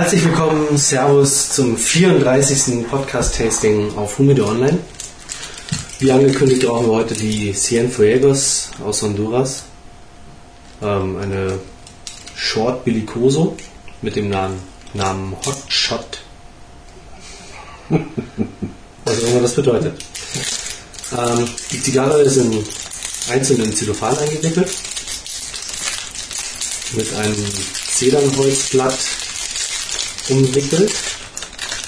Herzlich willkommen, Servus zum 34. Podcast-Tasting auf Humide Online. Wie angekündigt brauchen wir heute die Cienfuegos aus Honduras. Ähm, eine Short Bilicoso mit dem Namen, Namen Hot Shot. Was auch immer das bedeutet. Ähm, die Zigarre ist in einzelnen Zellophan eingewickelt mit einem Zedernholzblatt umwickelt.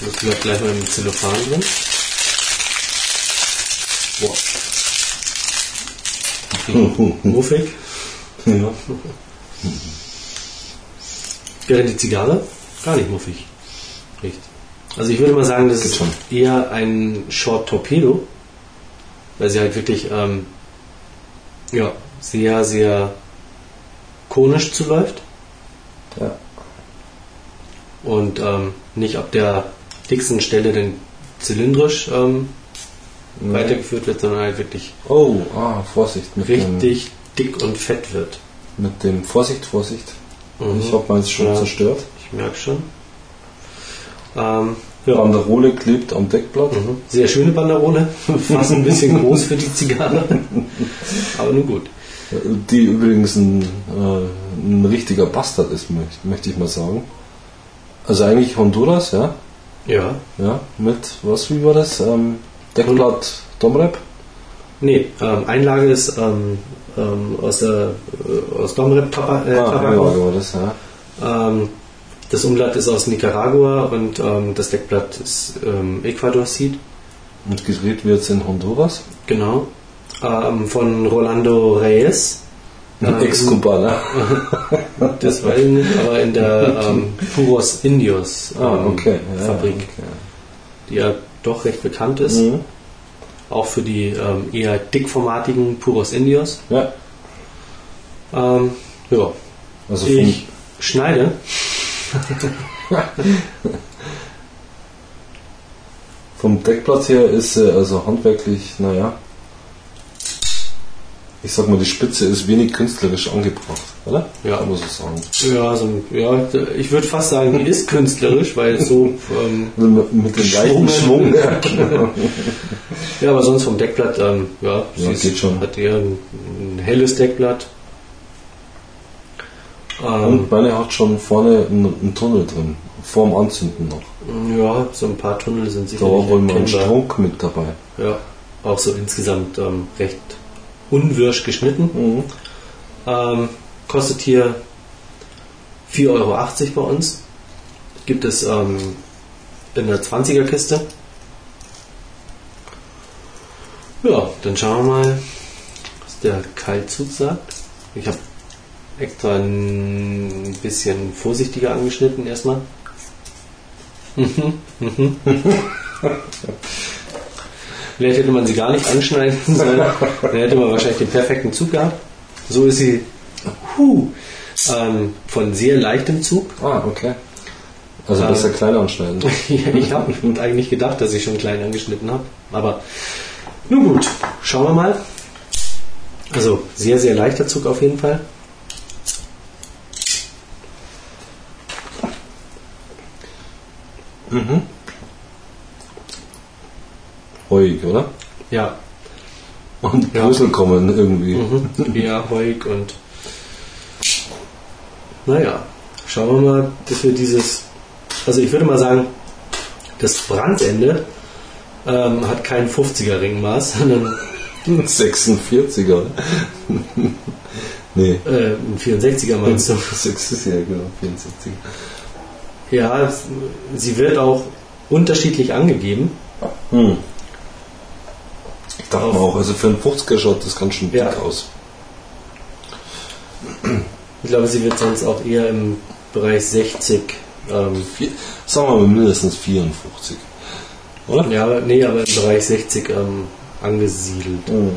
Das bleibt gleich mal im Zellophan drin. Boah. Muffig. Ja. Während die Zigarre gar nicht muffig riecht. Also ich würde mal sagen, das ist eher ein Short Torpedo, weil sie halt wirklich ähm, ja, sehr, sehr konisch zuläuft ja. Und ähm, nicht ab der dicksten Stelle dann zylindrisch ähm, weitergeführt wird, sondern halt wirklich Oh, ah, Vorsicht mit richtig dick und fett wird. mit dem Vorsicht, Vorsicht. Mhm. Ich habe meins schon Ja. zerstört. Ich merke schon. Ähm, ja. Banderole klebt am Deckblatt. Mhm. Sehr schöne Banderole, fast ein bisschen groß für die Zigarre, aber nun gut. Die übrigens ein, äh, ein richtiger Bastard ist, möchte ich mal sagen. Also eigentlich Honduras, ja. Ja, Ja, mit, was, wie war das? Ähm, Deckblatt Domrep? nee, ähm, Einlage ist ähm, ähm, aus der äh, aus Domrep Tapa, äh, ah, war das, ja. Ähm, das Umblatt ist aus Nicaragua und ähm, das Deckblatt ist Ecuador Seed. Und gedreht wird es in Honduras. Genau. Von Rolando Reyes. Ähm, Ex-Kubaner. Das weiß ich nicht, aber in der ähm, Puros Indios ähm, Ah, okay. Ja, Fabrik, okay. die ja doch recht bekannt ist. Mhm. Auch für die ähm, eher dickformatigen Puros Indios. Ja, Ähm, ja, also ich schneide. vom Deckblatt her ist sie also handwerklich, naja, ich sag mal, die Spitze ist wenig künstlerisch angebracht, oder? Ja. Kann man so sagen. Ja, so, ein- ja, ich würde fast sagen, die ist künstlerisch, weil so ähm, Also mit, mit dem leichten Geschwungen. Schwung. Ja, genau. Ja, aber sonst vom Deckblatt, ähm, ja, sie Ja, ist, geht schon. hat eher ein, ein helles Deckblatt. Ähm, Und meine hat schon vorne einen, einen Tunnel drin, vorm Anzünden noch. ja, so ein paar Tunnel sind Da sicherlich war wohl mal ein. Strunk mit dabei. Ja, auch so insgesamt ähm, recht unwirsch geschnitten. Mhm. Ähm, kostet hier 4,80 Euro bei uns. Gibt es ähm, in der 20er Kiste. Ja, dann schauen wir mal, was der Kaltzug sagt. Ich habe extra ein bisschen vorsichtiger angeschnitten erstmal. Mhm, mhm. Vielleicht hätte man sie gar nicht anschneiden sollen. Dann hätte man wahrscheinlich den perfekten Zug gehabt. So ist sie huh, ähm, von sehr leichtem Zug. Ah, okay. Also Ähm. besser klein anschneiden. ich habe eigentlich gedacht, dass ich schon klein angeschnitten habe. Aber nun gut, schauen wir mal. Also sehr, sehr leichter Zug auf jeden Fall. Ruhig, oder? Ja, Und Ja. Brüssel kommen irgendwie. mhm. eher heug und naja, schauen wir mal, dass wir dieses, also ich würde mal sagen, das Brandende ähm, hat kein 50er Ringmaß, sondern 46er. nee. äh, ein 64er meinst du. 6 ist ja genau, 64. Ja, sie wird auch unterschiedlich angegeben. Hm. Ich mir auch, also für einen 50er schaut das ganz schön dick Ja. aus. Ich glaube, sie wird sonst auch eher im Bereich 60. Ähm, Vier, sagen wir mal mindestens 54. Oder? ja, aber- nee, aber im Bereich 60 ähm, angesiedelt. Hm.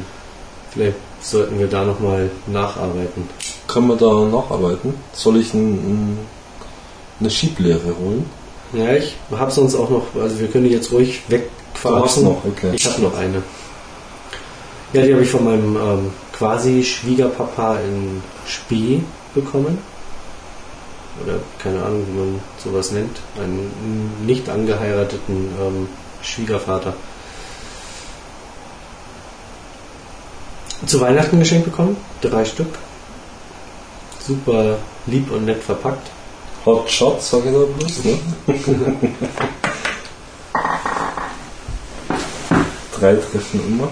Vielleicht sollten wir da nochmal nacharbeiten. Können wir da nacharbeiten? Soll ich ein, ein, eine Schieblehre holen? Ja, ich habe sonst auch noch, also wir können die jetzt ruhig okay. Ich habe noch eine. Ja, die habe ich von meinem ähm, quasi Schwiegerpapa in Spee bekommen. oder keine Ahnung, wie man sowas nennt, einen nicht angeheirateten ähm, Schwiegervater zu Weihnachten geschenkt bekommen. Drei Stück. Super lieb und nett verpackt. Hot Shot, sag ich da bloß, ne? Drei treffen immer.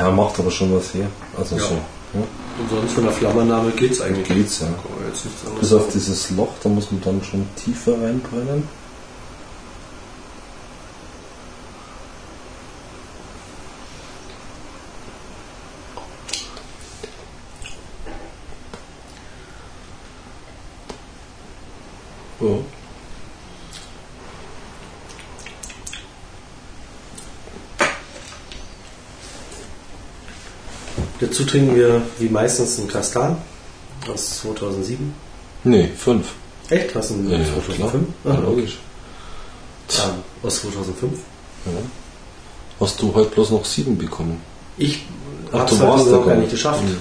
Ja, macht aber schon was her. Also Ja. so. Ja. Und sonst von der Flammername geht's eigentlich. Geht's, ja. Bis auf dieses Loch, da muss man dann schon tiefer reinbrennen. Ja. Dazu trinken wir wie meistens einen Kastan aus 2007. Nee, fünf. Echt? Was denn? Ja, ja, 2005? klar. Ah, logisch. Ah, aus 2005. Ja. Hast du heute bloß noch sieben bekommen? Ich habe du es heute überhaupt gar nicht geschafft. Mhm.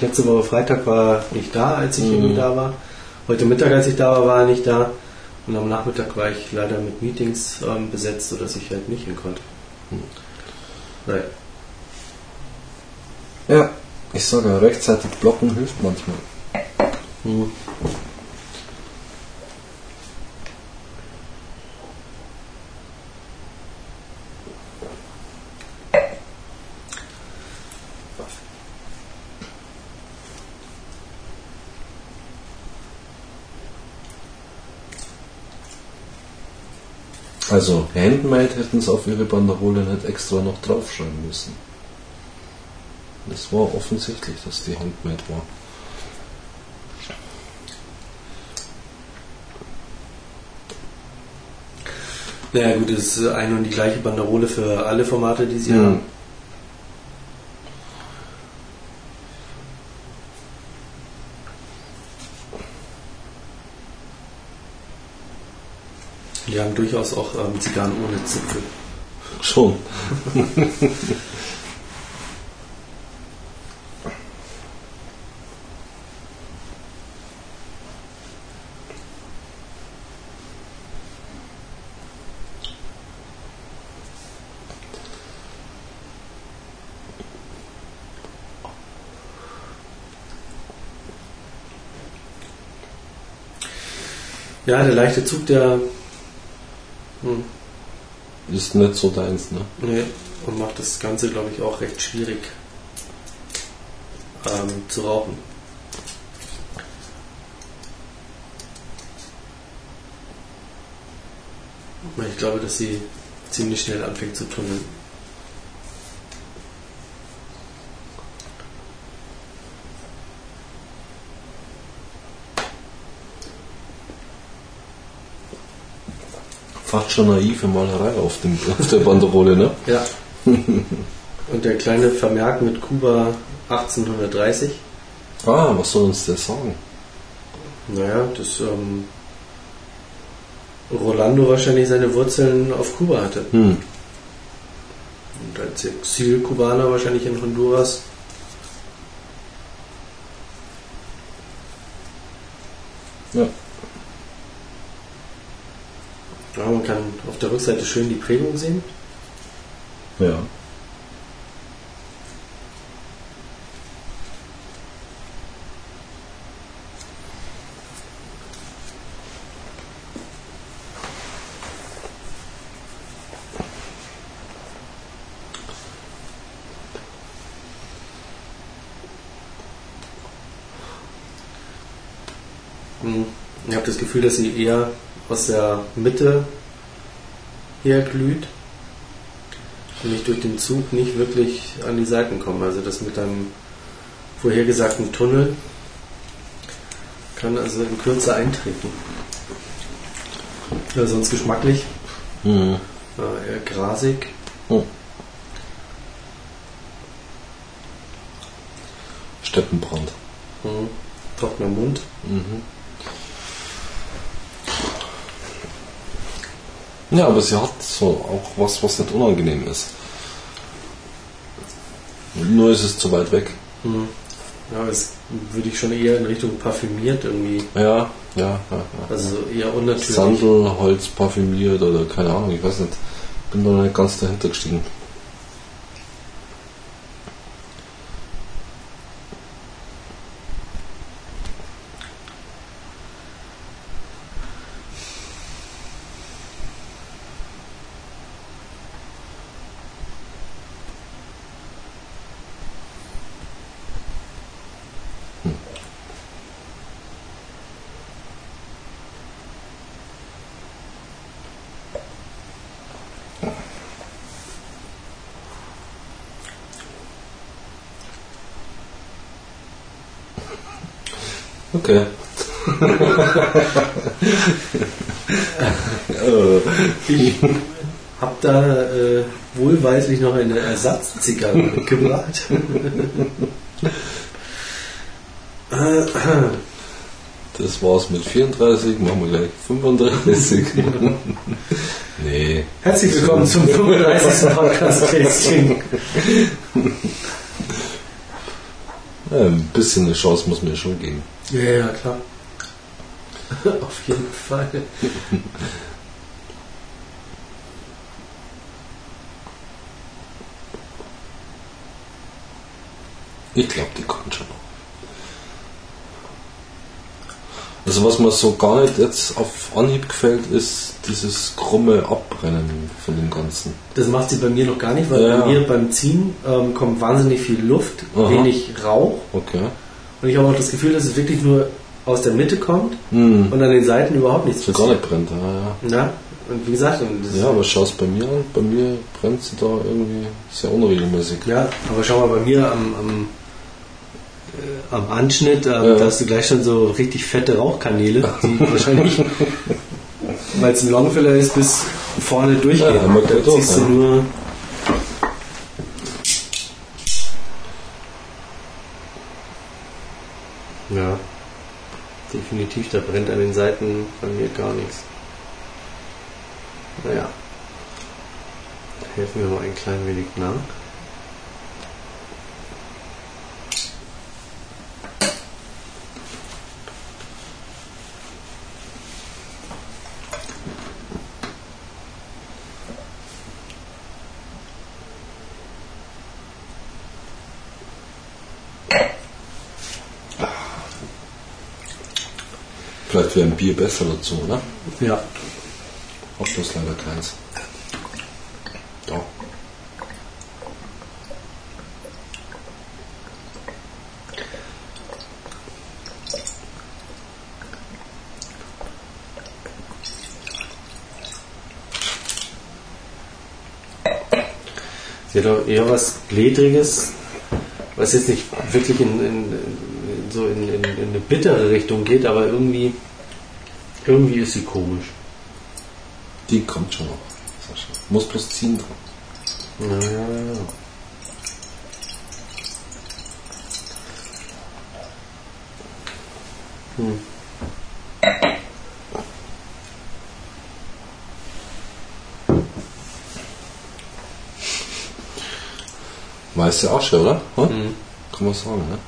Letzte Woche Freitag war ich da, als ich Mhm. irgendwie da war. Heute Mittag, als ich da war, war er nicht da. Und am Nachmittag war ich leider mit Meetings ähm, besetzt, sodass ich halt nicht hin konnte. Mhm. Nein. Ja, ich sage ja, rechtzeitig blocken hilft manchmal. Mhm. Also, Handmade hätten sie auf ihre Banderole nicht extra noch draufschreiben müssen. Es war offensichtlich, dass die Handmade war. Naja gut, es ist eine und die gleiche Banderole für alle Formate, die sie Mhm. haben. Die haben durchaus auch ähm, Zigarren ohne Zipfel. Schon. Ja, der leichte Zug, der hm, Ist nicht so deins, ne? nee, und macht das Ganze, glaube ich, auch recht schwierig ähm, zu rauchen. Ich glaube, dass sie ziemlich schnell anfängt zu tunneln. Fast schon naive Malerei auf, dem, auf der Banderole, ne? Ja. Und der kleine Vermerk mit Kuba 1830. Ah, was soll uns der sagen? Naja, dass ähm, Rolando wahrscheinlich seine Wurzeln auf Kuba hatte. Hm. Und als Exil-Kubaner wahrscheinlich in Honduras. Ja. Kann auf der Rückseite schön die Prägung sehen. Ja. Hm. Ich habe das Gefühl, dass sie eher aus der Mitte her glüht. Und ich durch den Zug nicht wirklich an die Seiten komme. Also das mit einem vorhergesagten Tunnel kann also in Kürze eintreten. Ja, sonst geschmacklich. Mhm. Äh, eher grasig. Oh. Steppenbrand. Mhm. Trockener Mund. Mhm. Ja, aber sie hat so auch was, was nicht unangenehm ist. Nur ist es zu weit weg. Hm. Ja, das würde ich schon eher in Richtung parfümiert irgendwie. Ja, ja, ja. ja. Also eher unnatürlich. Sandelholz parfümiert oder keine Ahnung, ich weiß nicht. Bin da noch nicht ganz dahinter gestiegen. Okay. Ich habe da äh, wohlweislich noch eine Ersatzzigarre mitgebracht. Das war's mit 34, machen wir gleich 35. nee. Herzlich willkommen zum 35. Podcast-Tasting. Ja, ein bisschen eine Chance muss mir schon geben. Ja, ja, klar. Auf jeden Fall. Ich glaube, die kommt schon noch. Also was mir so gar nicht jetzt auf Anhieb gefällt, ist dieses krumme Abbrennen von dem Ganzen. Das macht sie bei mir noch gar nicht, weil Ja. bei mir beim Ziehen ähm, kommt wahnsinnig viel Luft, Aha. wenig Rauch. Okay. Und ich habe auch das Gefühl, dass es wirklich nur aus der Mitte kommt Hm. und an den Seiten überhaupt nichts So gar nicht brennt, ja, ja. Na? Und wie gesagt, Ja, aber schau es bei mir an. Bei mir brennt sie da irgendwie sehr unregelmäßig. Ja, aber schau mal bei mir am, am, äh, am Anschnitt, ähm, Ja. da hast du gleich schon so richtig fette Rauchkanäle, die wahrscheinlich, weil es ein Longfiller ist, bis vorne durchgehen. Ja, da ziehst du ja. nur. Ja, definitiv, da brennt an den Seiten bei mir gar nichts. Naja, helfen wir mal ein klein wenig nach. Vielleicht wäre ein Bier besser dazu, oder? Ja, Auch bloß leider keins. Da. Sie hat auch eher was Ledriges, was jetzt nicht wirklich in, in, in so in, in, in eine bittere Richtung geht, aber irgendwie, irgendwie ist sie komisch. Die kommt schon noch. Sascha. Muss bloß ziehen dran. Ja, ja, ja. Hm. Weiße Asche, oder? Hm? Mhm. Kann man sagen, ne?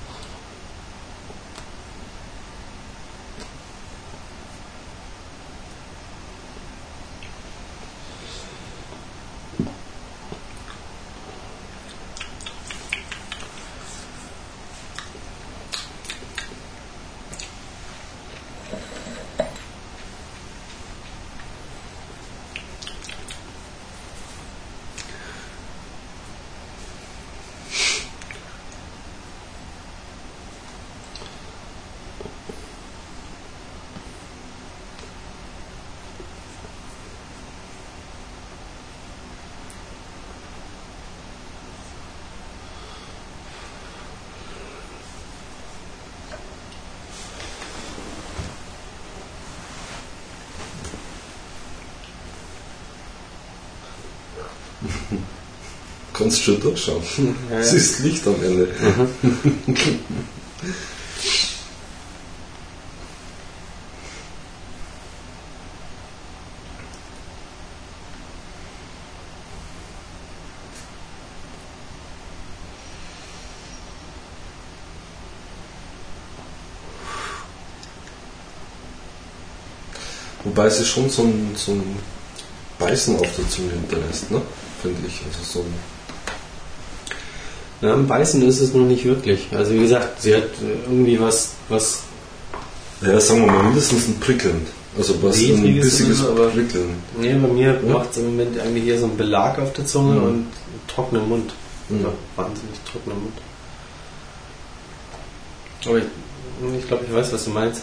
kannst schon durchschauen. Ja, ja. Siehst Licht am Ende. Wobei sie schon so ein, so ein Beißen auf der Zunge hinterlässt, ne? Finde ich. Also so ein ja, am Beißen ist es noch nicht wirklich. Also wie gesagt, sie hat äh, irgendwie was, was ja, sagen wir mal, mindestens ein Prickeln. Also was ein bissiges aber- Prickeln. Nee, bei mir Ja. macht es im Moment eigentlich eher so einen Belag auf der Zunge Mhm. und einen trockenen Mund. Mhm. Ja, wahnsinnig trockener Mund. Aber ich, ich glaube, ich weiß, was du meinst.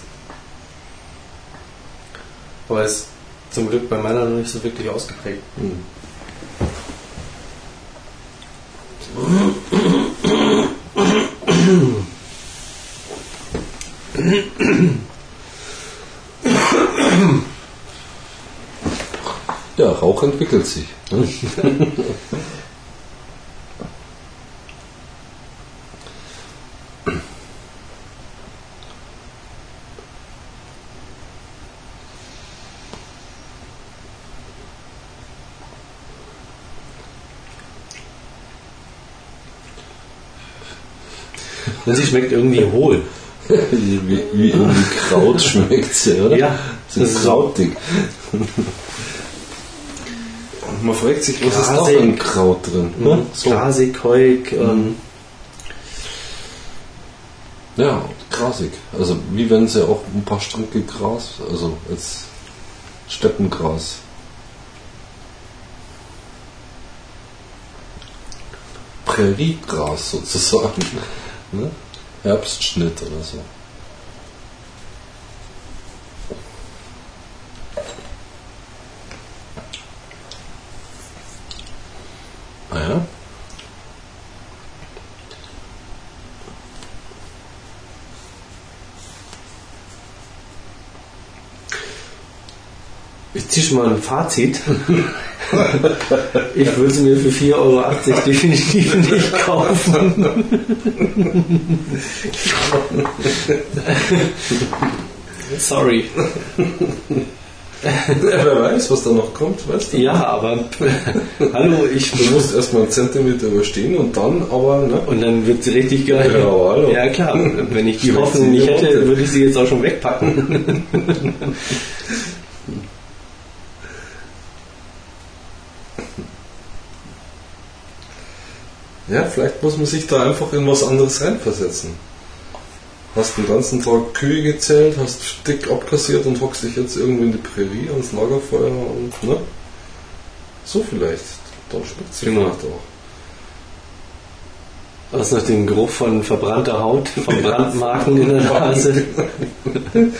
Aber es ist zum Glück bei meiner noch nicht so wirklich ausgeprägt. Hm. Rauch entwickelt sich. Ne? Und sie schmeckt irgendwie hohl. wie, wie, wie irgendwie Kraut schmeckt sie, oder? Ja, so das ist krautig. Man fragt sich, was ist da Grasig. für ein Kraut drin? Mhm. Ne? So. Grasig, keuig. Ähm, Ja, grasig. Also wie wenn sie auch ein paar Stränke Gras, also als Steppengras. Präriegras sozusagen. Ne? Herbstschnitt oder so. Ah ja. Ich ziehe schon mal ein Fazit. Ich würde sie mir für 4,80 Euro definitiv nicht kaufen. Sorry. Wer weiß, was da noch kommt, weißt du? Ja, aber hallo, ich Du musst erstmal einen Zentimeter überstehen und dann aber, ne? und dann wird sie richtig geil. Ja, hallo. Ja klar, wenn ich die Hoffnung nicht hätte, würde ich sie jetzt auch schon wegpacken. Ja, vielleicht muss man sich da einfach in was anderes reinversetzen. Hast den ganzen Tag Kühe gezählt, hast dick abkassiert und hockst dich jetzt irgendwo in die Prärie ans Lagerfeuer und, ne? So vielleicht. Dann schmeckt es Genau. vielleicht auch. Hast noch den Geruch von verbrannter Haut, von Brandmarken in der Nase.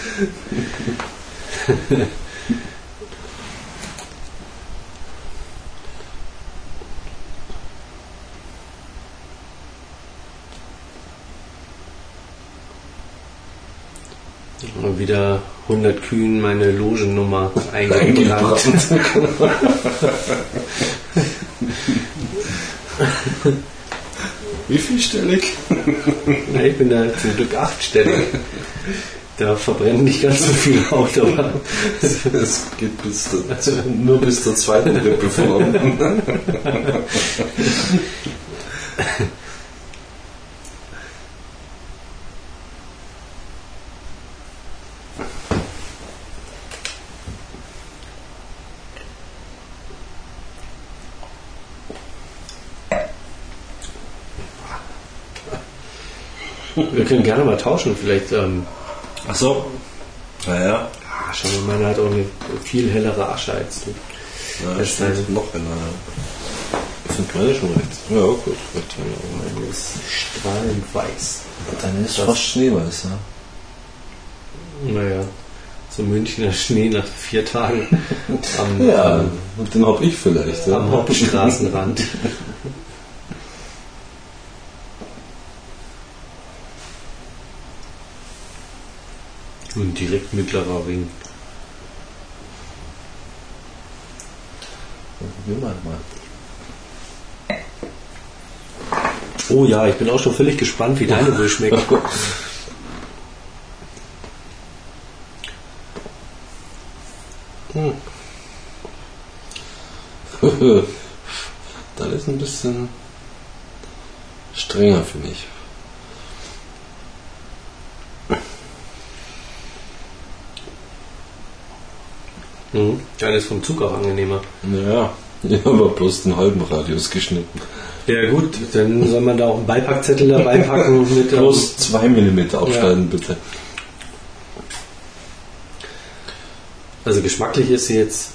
Und wieder 100 Kühen meine Logennummer eingebrannt. Wie vielstellig? Ja, ich bin da zum Glück achtstellig. Da verbrennen nicht ganz so viel Haut, aber Es geht bis der, nur bis zur zweiten Rippe vorn. wir können gerne mal tauschen. Vielleicht, ähm, Ach so. Naja. ah, schau mal, meiner hat auch eine viel hellere Asche als du. Ja, Das heißt- noch heller. Ich finde meine schon recht. Ja, gut. heller. Meine ist strahlend weiß. Deine ist Das- fast schneeweiß, ja. Naja, so Münchner Schnee nach vier Tagen am, Ja, und den hab ich vielleicht. Ja. am Hauptstraßenrand. Und direkt mittlerer Ring. Probieren wir mal. Oh ja, ich bin auch schon völlig gespannt, wie deine wohl schmeckt. Das ist ein bisschen strenger, finde ich. Mhm. Ja, ist vom Zug auch angenehmer. Ja, ich habe bloß den halben Radius geschnitten. Ja gut, dann soll man da auch einen Beipackzettel dabei packen mit Bloß 2 mm abschneiden, bitte. Also geschmacklich ist sie jetzt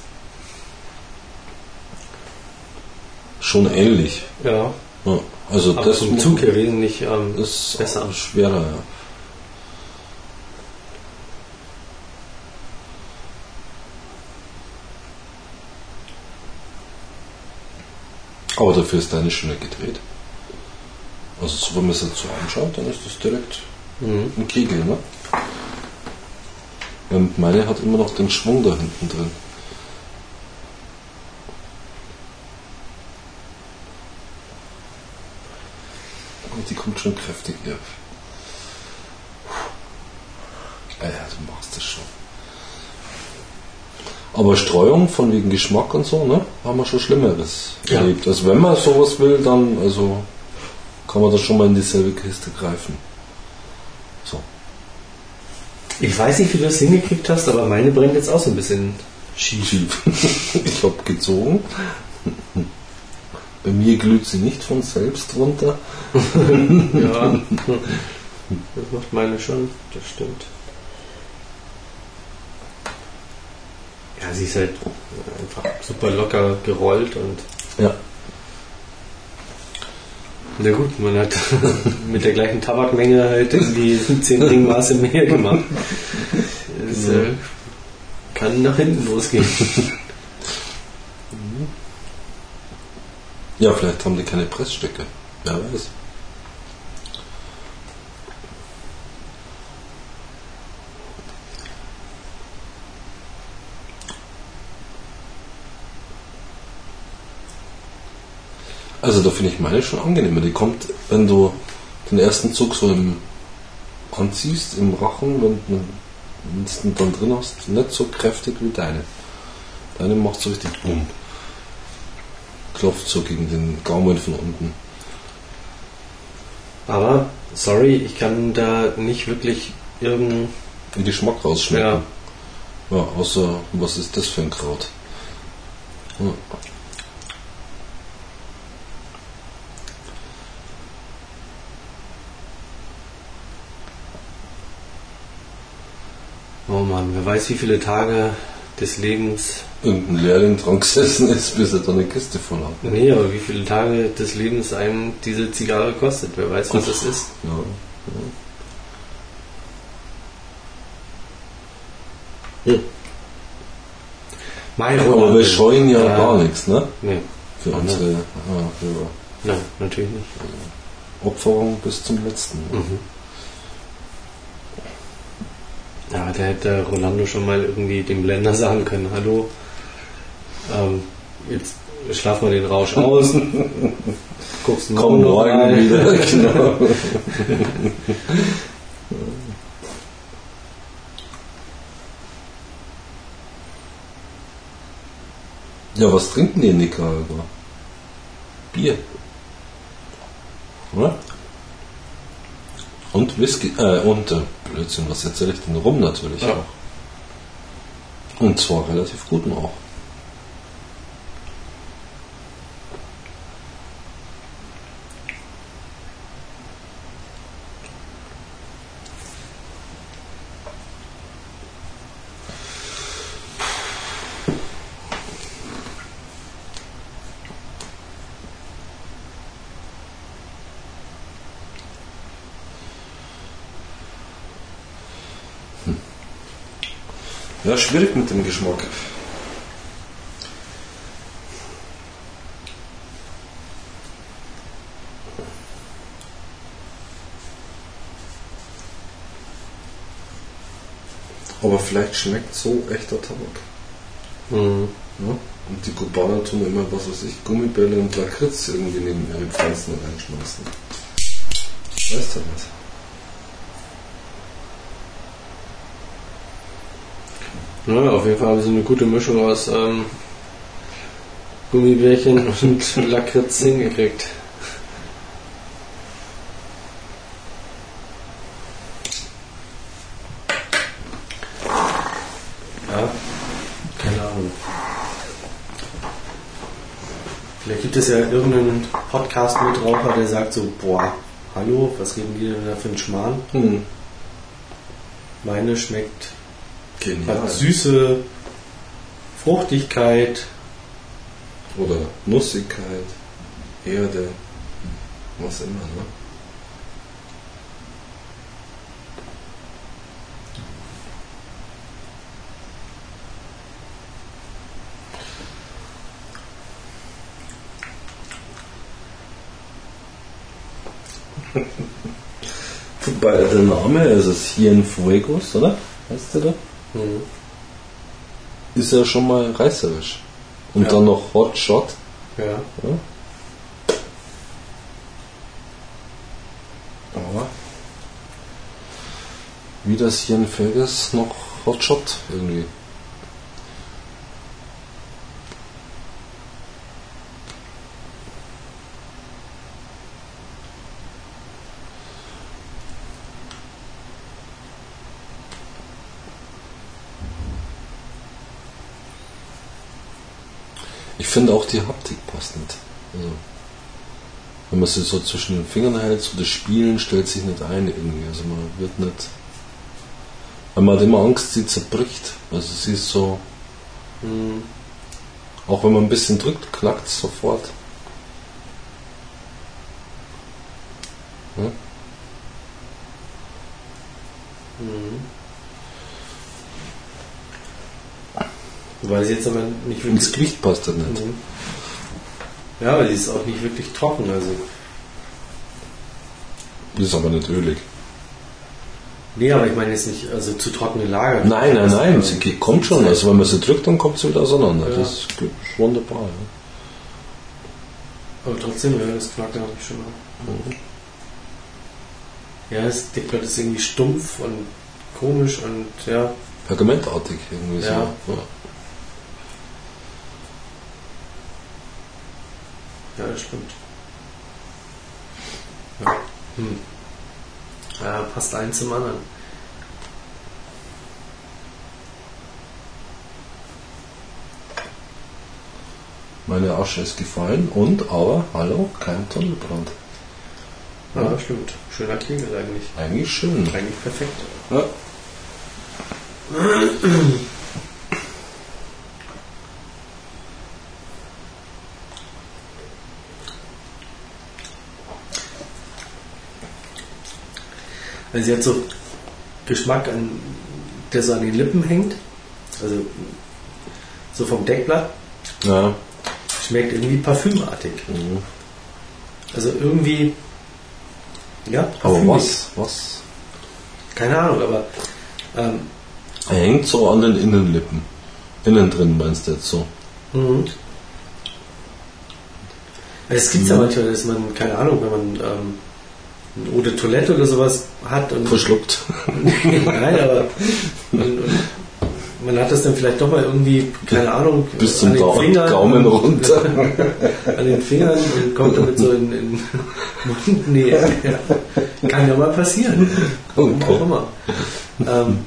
Schon ähnlich. ja, Ja, also aber das vom Zug her wesentlich ähm, ist besser. schwerer, ja. Aber dafür ist deine schöner gedreht. Also so, wenn man es jetzt so anschaut, dann ist das direkt Mhm. ein Kegel, ne? Und meine hat immer noch den Schwung da hinten drin. Und die kommt schon kräftig hier. Ah ja, du machst das schon. Aber Streuung von wegen Geschmack und so, ne? Haben wir schon Schlimmeres Ja. erlebt. Also wenn man sowas will, dann also kann man da schon mal in dieselbe Kiste greifen. So. Ich weiß nicht, wie du das hingekriegt hast, aber meine brennt jetzt auch so ein bisschen schief. Schief. ich habe gezogen. Bei mir glüht sie nicht von selbst runter. Ja, das macht meine schon, das stimmt. Ja, sie ist halt einfach super locker gerollt und Ja. na gut, man hat mit der gleichen Tabakmenge halt irgendwie 10 Ringmaße mehr gemacht. Das äh, kann nach hinten losgehen. Ja, vielleicht haben die keine Pressstöcke. Wer weiß. Also da finde ich meine schon angenehmer. Die kommt, wenn du den ersten Zug so im anziehst, im Rachen, wenn du wenn du den dann drin hast, nicht so kräftig wie deine. Deine macht so richtig bumm. Klopft so gegen den Gaumen von unten. Aber, sorry, ich kann da nicht wirklich irgendein. Den Geschmack rausschmecken. Ja, Ja, außer, was ist das für ein Kraut? Ja. Oh Mann, wer weiß, wie viele Tage des Lebens Irgendein Lehrling dran gesessen ist, bis er da eine Kiste voll hat. Nee, aber wie viele Tage des Lebens einem diese Zigarre kostet? Wer weiß, was das ist? Ja. Mein Aber wir scheuen ja Äh, gar nichts, ne? Nee, Für unsere ja, für nein, natürlich nicht. Opferung bis zum letzten. Mhm. Ja, da hätte Rolando schon mal irgendwie dem Blender sagen können, hallo, ähm, jetzt schlaf mal den Rausch aus, guckst morgen Komm noch morgen wieder. Genau. Ja, was trinken die in Nicaragua? Bier. Oder? Und Whisky, äh, und äh, Blödsinn, was erzähle ich denn? Rum natürlich Ja. auch. Und zwar relativ guten auch. Ja, schwierig mit dem Geschmack. Aber vielleicht schmeckt so echter Tabak. Mhm. Ja? Und die Kubaner tun immer, was weiß ich, Gummibälle und Lakritz irgendwie neben ihre Pflanzen reinschmeißen. Weißt du nicht. Ne, auf jeden Fall haben sie eine gute Mischung aus ähm, Gummibärchen und Lakritz hingekriegt. Ja, keine Ahnung. Vielleicht gibt es ja irgendeinen Podcast-Mitraucher, der sagt so, boah, hallo, was reden die denn da für einen Schmarrn? Hm. Meine schmeckt Genial. hat süße Fruchtigkeit. Oder Nussigkeit, Erde, was immer, ne? Wobei der Name, also Cienfuegos, oder? Heißt der da? Mhm. Ist ja schon mal reißerisch. Und Ja. dann noch Hot Shot. Ja. Ja. Aber wie das hier in Vegas noch Hotshot irgendwie. Ich finde auch die Haptik passt nicht. Also, wenn man sie so zwischen den Fingern hält, so das Spielen stellt sich nicht ein irgendwie. Also man wird nicht. Weil man hat immer Angst, sie zerbricht. Also sie ist so, Mhm. auch wenn man ein bisschen drückt, knackt es sofort. Ja? Mhm. Weil sie jetzt aber nicht wirklich. Gewicht passt das nicht. Mhm. Ja, aber die ist auch nicht wirklich trocken. Also, Die ist aber nicht ölig. nee, aber ich meine jetzt nicht, also zu trockene Lager. Nein, nein, nein, Das, sie geht- kommt schon. Also wenn man sie drückt, dann kommt sie wieder auseinander. Ja. Das ist wunderbar. Ja. Aber trotzdem, ja, das knackt eigentlich schon auch. Mhm. Ja, das Dickblatt ist irgendwie stumpf und komisch und ja. Pergamentartig irgendwie Ja. so. Ja. Ja, das stimmt. Ja. Hm. ja passt eins zum anderen. Meine Asche ist gefallen und, aber, hallo, kein Tunnelbrand. Ja, stimmt. Schöner Kegel eigentlich. Eigentlich schön. Eigentlich perfekt. Ja. Also sie hat so Geschmack, an, der so an den Lippen hängt. Also so vom Deckblatt. ja. Schmeckt irgendwie parfümartig. Mhm. Also irgendwie. Ja, Aber parfümig. was? Was? Keine Ahnung, aber ähm, Er hängt so an den Innenlippen. Innen drin meinst du jetzt so? Mhm. Es gibt ja manchmal, dass man, keine Ahnung, wenn man ähm, de Toilette oder sowas hat und Verschluckt. nein, aber und man hat das dann vielleicht doch mal irgendwie, keine Ahnung, Bis zum an den Fingern, Gaumen runter. an den Fingern und kommt damit so in, in Mundnähe. Ja. Kann ja mal passieren. Warum Okay. auch immer. Ähm,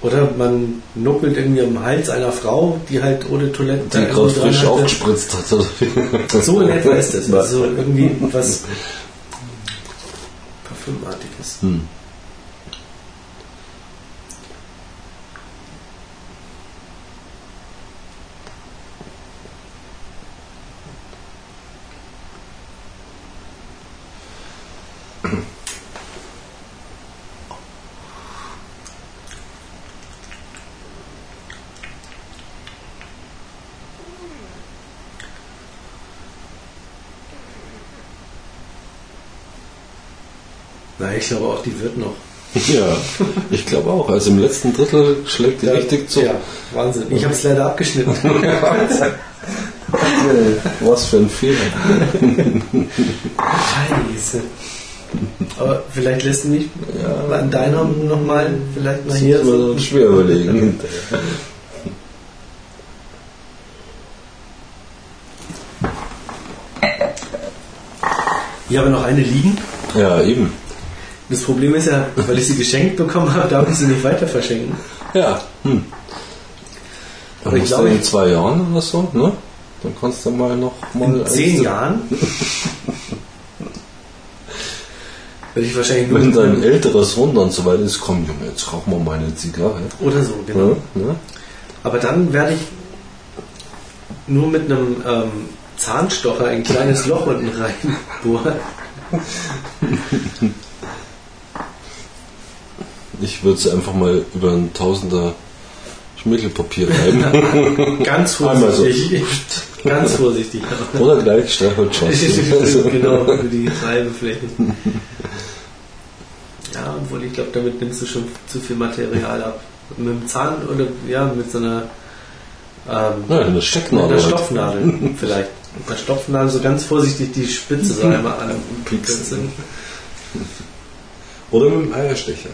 oder man nuckelt irgendwie am Hals einer Frau, die halt ohne Toilette Die gerade frisch hatte. aufgespritzt hat. So in etwa ist das. Also irgendwie was Parfümartiges. Hm. Ich glaube auch, die wird noch. Ja, ich glaube auch. Also im letzten Drittel schlägt die richtig zu. Ja, Wahnsinn. Ich habe es leider abgeschnitten. Was für ein Fehler. Scheiße. Aber vielleicht lässt du mich an deiner nochmal, vielleicht mal Das hier muss man so. schwer überlegen. haben wir noch eine liegen. Ja, eben. Das Problem ist ja, weil ich sie geschenkt bekommen habe, darf ich sie nicht weiter verschenken. Ja. Hm. Aber ich glaube, in zwei Jahren oder so, ne? Dann kannst du mal noch mal in zehn Jahren werde ich wahrscheinlich nur Wenn dein älterer Sohn dann so weit ist, komm Junge, jetzt rauchen wir mal eine Zigarre. oder so, genau. Ja, ne? Aber dann werde ich nur mit einem ähm, Zahnstocher ein kleines Loch unten reinbohren. Ich würde es einfach mal über ein Tausender Schmirgelpapier reiben. Ganz Einmal so. vorsichtig. Ganz vorsichtig. Oder gleich Streichholzschossen. Also, genau, für die Reibeflächen. Ja, obwohl ich glaube, damit nimmst du schon zu viel Material ab. Mit dem Zahn oder ja, mit so einer, ähm, ja, eine mit Stecknadel. einer halt. Stopfnadel vielleicht. Mit einer Stopfnadel so ganz vorsichtig die Spitze so einmal anpieksen. Oder mit dem Eierstecher.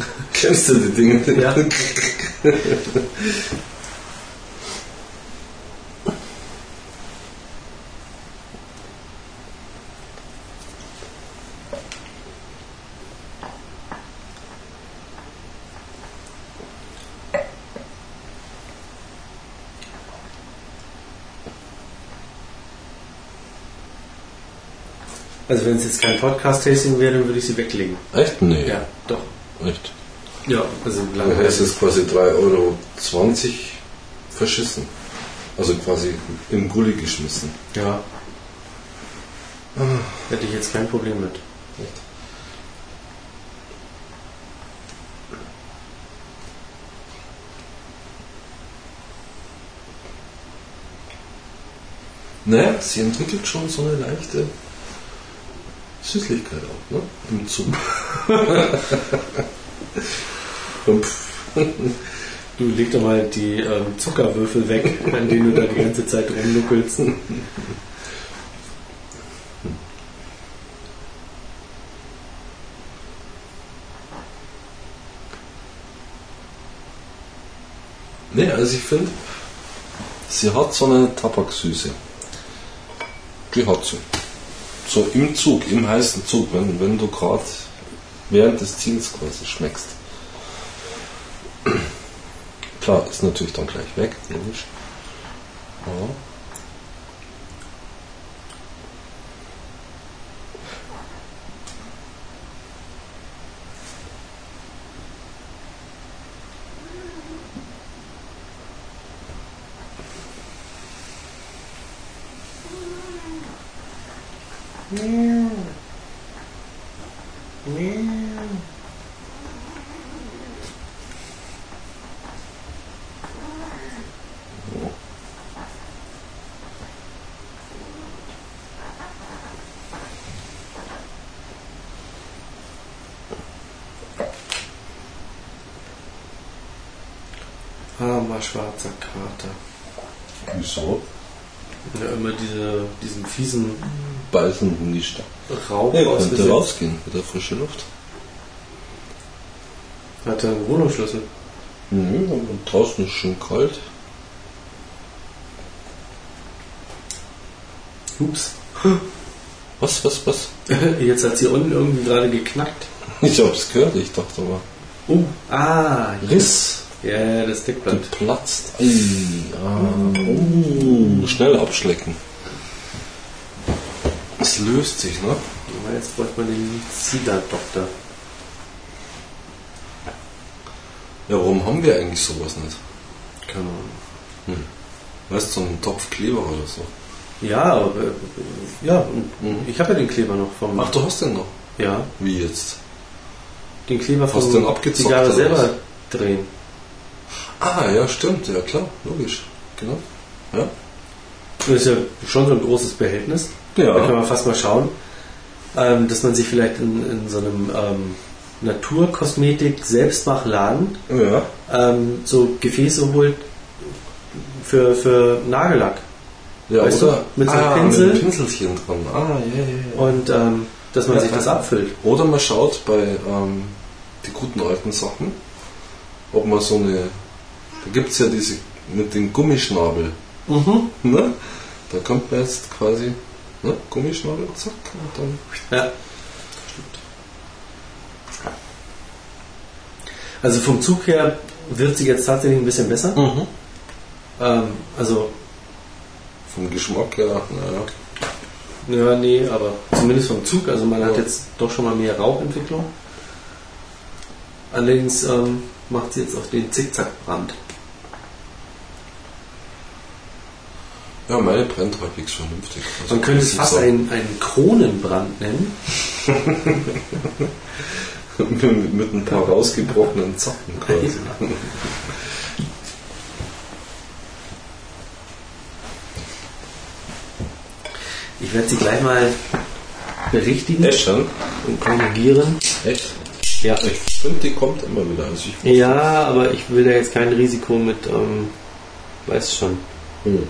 Kennst du die Dinge? Ja. Also wenn es jetzt kein Podcast-Tasting wäre, dann würde ich sie weglegen. Echt? Nee. Ja, doch. Echt. Ja, also Dann heißt es quasi 3,20 Euro verschissen. Also quasi im Gully geschmissen. Ja. Hätte ich jetzt kein Problem mit. Naja, sie entwickelt schon so eine leichte Süßlichkeit auch, ne? Im Zug. Du leg doch mal die ähm, Zuckerwürfel weg, an denen du da die ganze Zeit rumnuckelst. Ne, also ich finde, sie hat so eine Tabaksüße. Die hat sie. So im Zug, im heißen Zug, wenn, wenn du gerade während des Ziels quasi schmeckst. Klar, ist natürlich dann gleich weg, logisch. Aber Armer schwarzer Kater. wieso? Ja, immer diese, diesen fiesen Beißen nicht da. Rauch Ja, aus könnte rausgehen, wieder frische Luft. Hat er einen Wohnungsschlüssel? Mhm, und draußen ist schon kalt. Ups. Was, was, was? Jetzt hat sie unten irgendwie gerade geknackt. Ich hab's gehört, ich dachte aber. Oh, ah, Riss. Ja, das Deckblatt. Geplatzt. Ei, ah, oh, schnell abschlecken. Es löst sich, ne? Aber jetzt bräuchte man den Zieder-Doktor. Ja, warum haben wir eigentlich sowas nicht? Keine Ahnung. Weißt du, so einen Topf Kleber oder so? Ja, aber, ja, und ich habe ja den Kleber noch vom. Ach, du hast den noch? Ja, Wie jetzt? den Kleber Hast vom du den abgezockt Zigarre oder selber was? drehen. Ah, ja, stimmt, ja klar, logisch. Genau. Ja. Das ist ja schon so ein großes Behältnis. Ja. Da kann man fast mal schauen, ähm, dass man sich vielleicht in, in so einem ähm, Naturkosmetik-Selbstmachladen Ja. ähm, so Gefäße holt für, für Nagellack. Ja, Weißt oder? du, mit so einem ah, Pinsel? Mit einem Pinselchen dran. Ah, ja, ja, ja. Und ähm, dass man Ja, sich das abfüllt. Oder man schaut bei ähm, die guten alten Sachen, ob man so eine. Da gibt es ja diese mit dem Gummischnabel. Mhm. Ne? Da kommt man jetzt quasi ne? Gummischnabel, zack, und dann. Ja. Also vom Zug her wird sie jetzt tatsächlich ein bisschen besser. Ähm, also, Vom Geschmack her, naja. ja, nee, aber zumindest vom Zug. Also man hat Ja. jetzt doch schon mal mehr Rauchentwicklung. Allerdings ähm, macht sie jetzt auch den Zickzackbrand. Ja, meine brennt halbwegs vernünftig. Also Man könnte es fast einen, einen Kronenbrand nennen. mit, mit ein paar rausgebrochenen Zacken quasi. Ich werde sie gleich mal berichtigen Echt und korrigieren. Echt? Ja. Ich finde, die kommt immer wieder. Also ja, aber ich will da jetzt kein Risiko mit, ähm, weiß schon. Hm.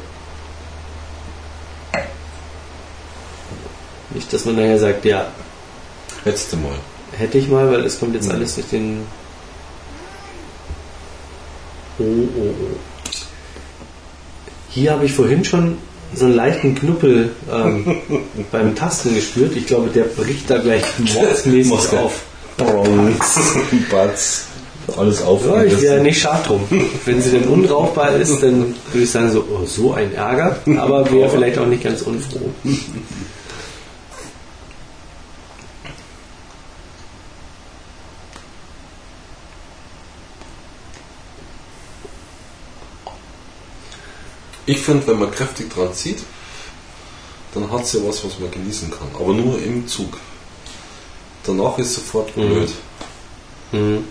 Nicht, dass man nachher sagt, ja, Letzte Mal. hätte ich mal, weil es kommt jetzt Mhm. alles durch den. Oh, oh, oh. Hier habe ich vorhin schon so einen leichten Knuppel ähm, beim Tasten gespürt. Ich glaube, der bricht da gleich mordsmäßig Muss auf. Batz. Alles auf. Ja, ich wäre nicht schad drum. Wenn sie denn unrauchbar ist, dann würde ich sagen, so, oh, so ein Ärger, aber wäre vielleicht auch nicht ganz unfroh. Ich finde, wenn man kräftig dran zieht, dann hat es ja was, was man genießen kann. Aber nur im Zug. Danach ist sofort Mhm. blöd. Mhm.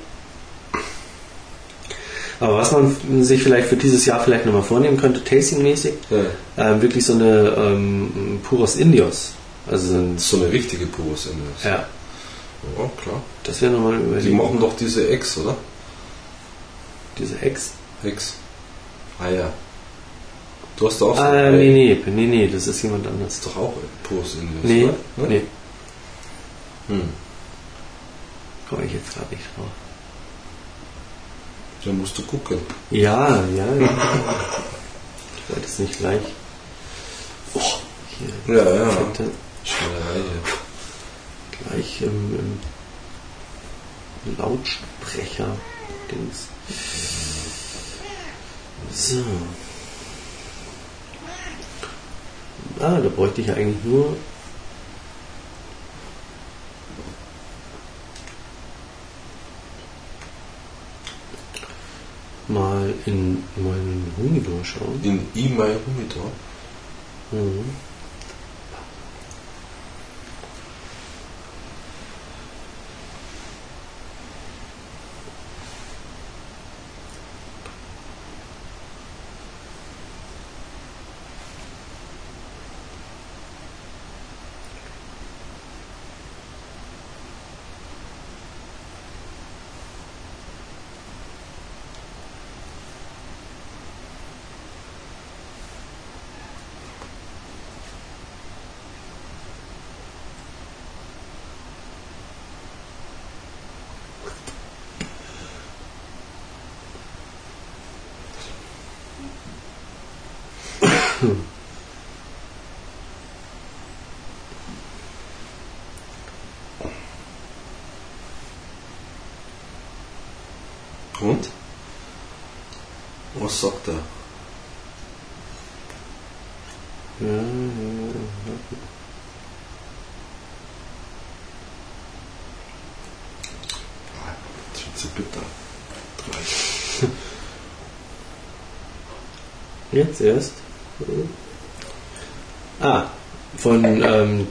Aber was man sich vielleicht für dieses Jahr vielleicht nochmal vornehmen könnte, tastingmäßig, Ja. ähm, wirklich so eine ähm, Puros Indios. Also so ein, Das so eine richtige Purus in der. ja, ja, klar. das wäre nochmal eine Die machen doch diese Ex, oder? diese Ex. Ex. Ah ja. Du hast da auch so Ah, eine- nee, nee, nee, nee, das ist jemand anders. ist doch auch Purus in der. Nee, oder? nee, Hm. komme ich jetzt gerade nicht drauf. Dann musst du gucken. Ja, ja, ja. Ich wollte es nicht gleich. Oh, hier. Ja, ja. Schnelerei hier. gleich im, im Lautsprecher. Dings. So. Ah, da bräuchte ich ja eigentlich nur. Mal in meinen Humidor schauen. In E-Mail Humidor. Mhm. Und? Was sagt er? Ja, ja, ja. Das wird zu bitter. Jetzt erst. Ah, von ähm,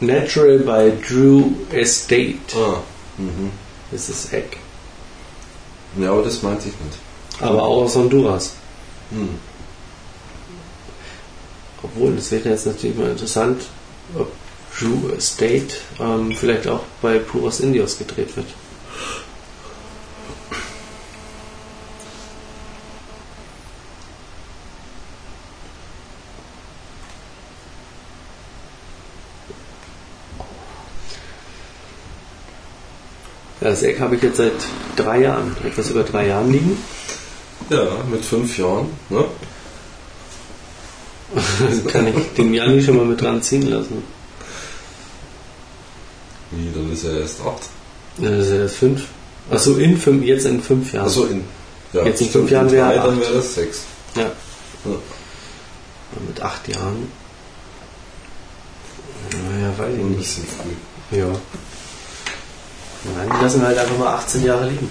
Natural by Drew Estate. Ah. Mhm. Das ist Eck. Ja, aber das meinte ich nicht. Aber auch aus Honduras. Hm. Obwohl, das wäre jetzt natürlich mal interessant, ob Drew Estate ähm, vielleicht auch bei Puros Indios gedreht wird. Das Eck habe ich jetzt seit drei Jahren, etwas über drei Jahren liegen. Ja, mit fünf Jahren. Ne? Kann ich den Janni schon mal mit dran ziehen lassen. Wie, dann ist er erst acht. Das ist ja erst fünf. Achso, in fünf, jetzt in fünf Jahren. Achso, in. Ja, Jetzt in fünf Jahren wäre er dann wäre das sechs. Ja. Ja. Mit acht Jahren. Naja, weiß ich Ein nicht. bisschen früh. Ja. Nein, die lassen halt einfach mal 18 Jahre liegen.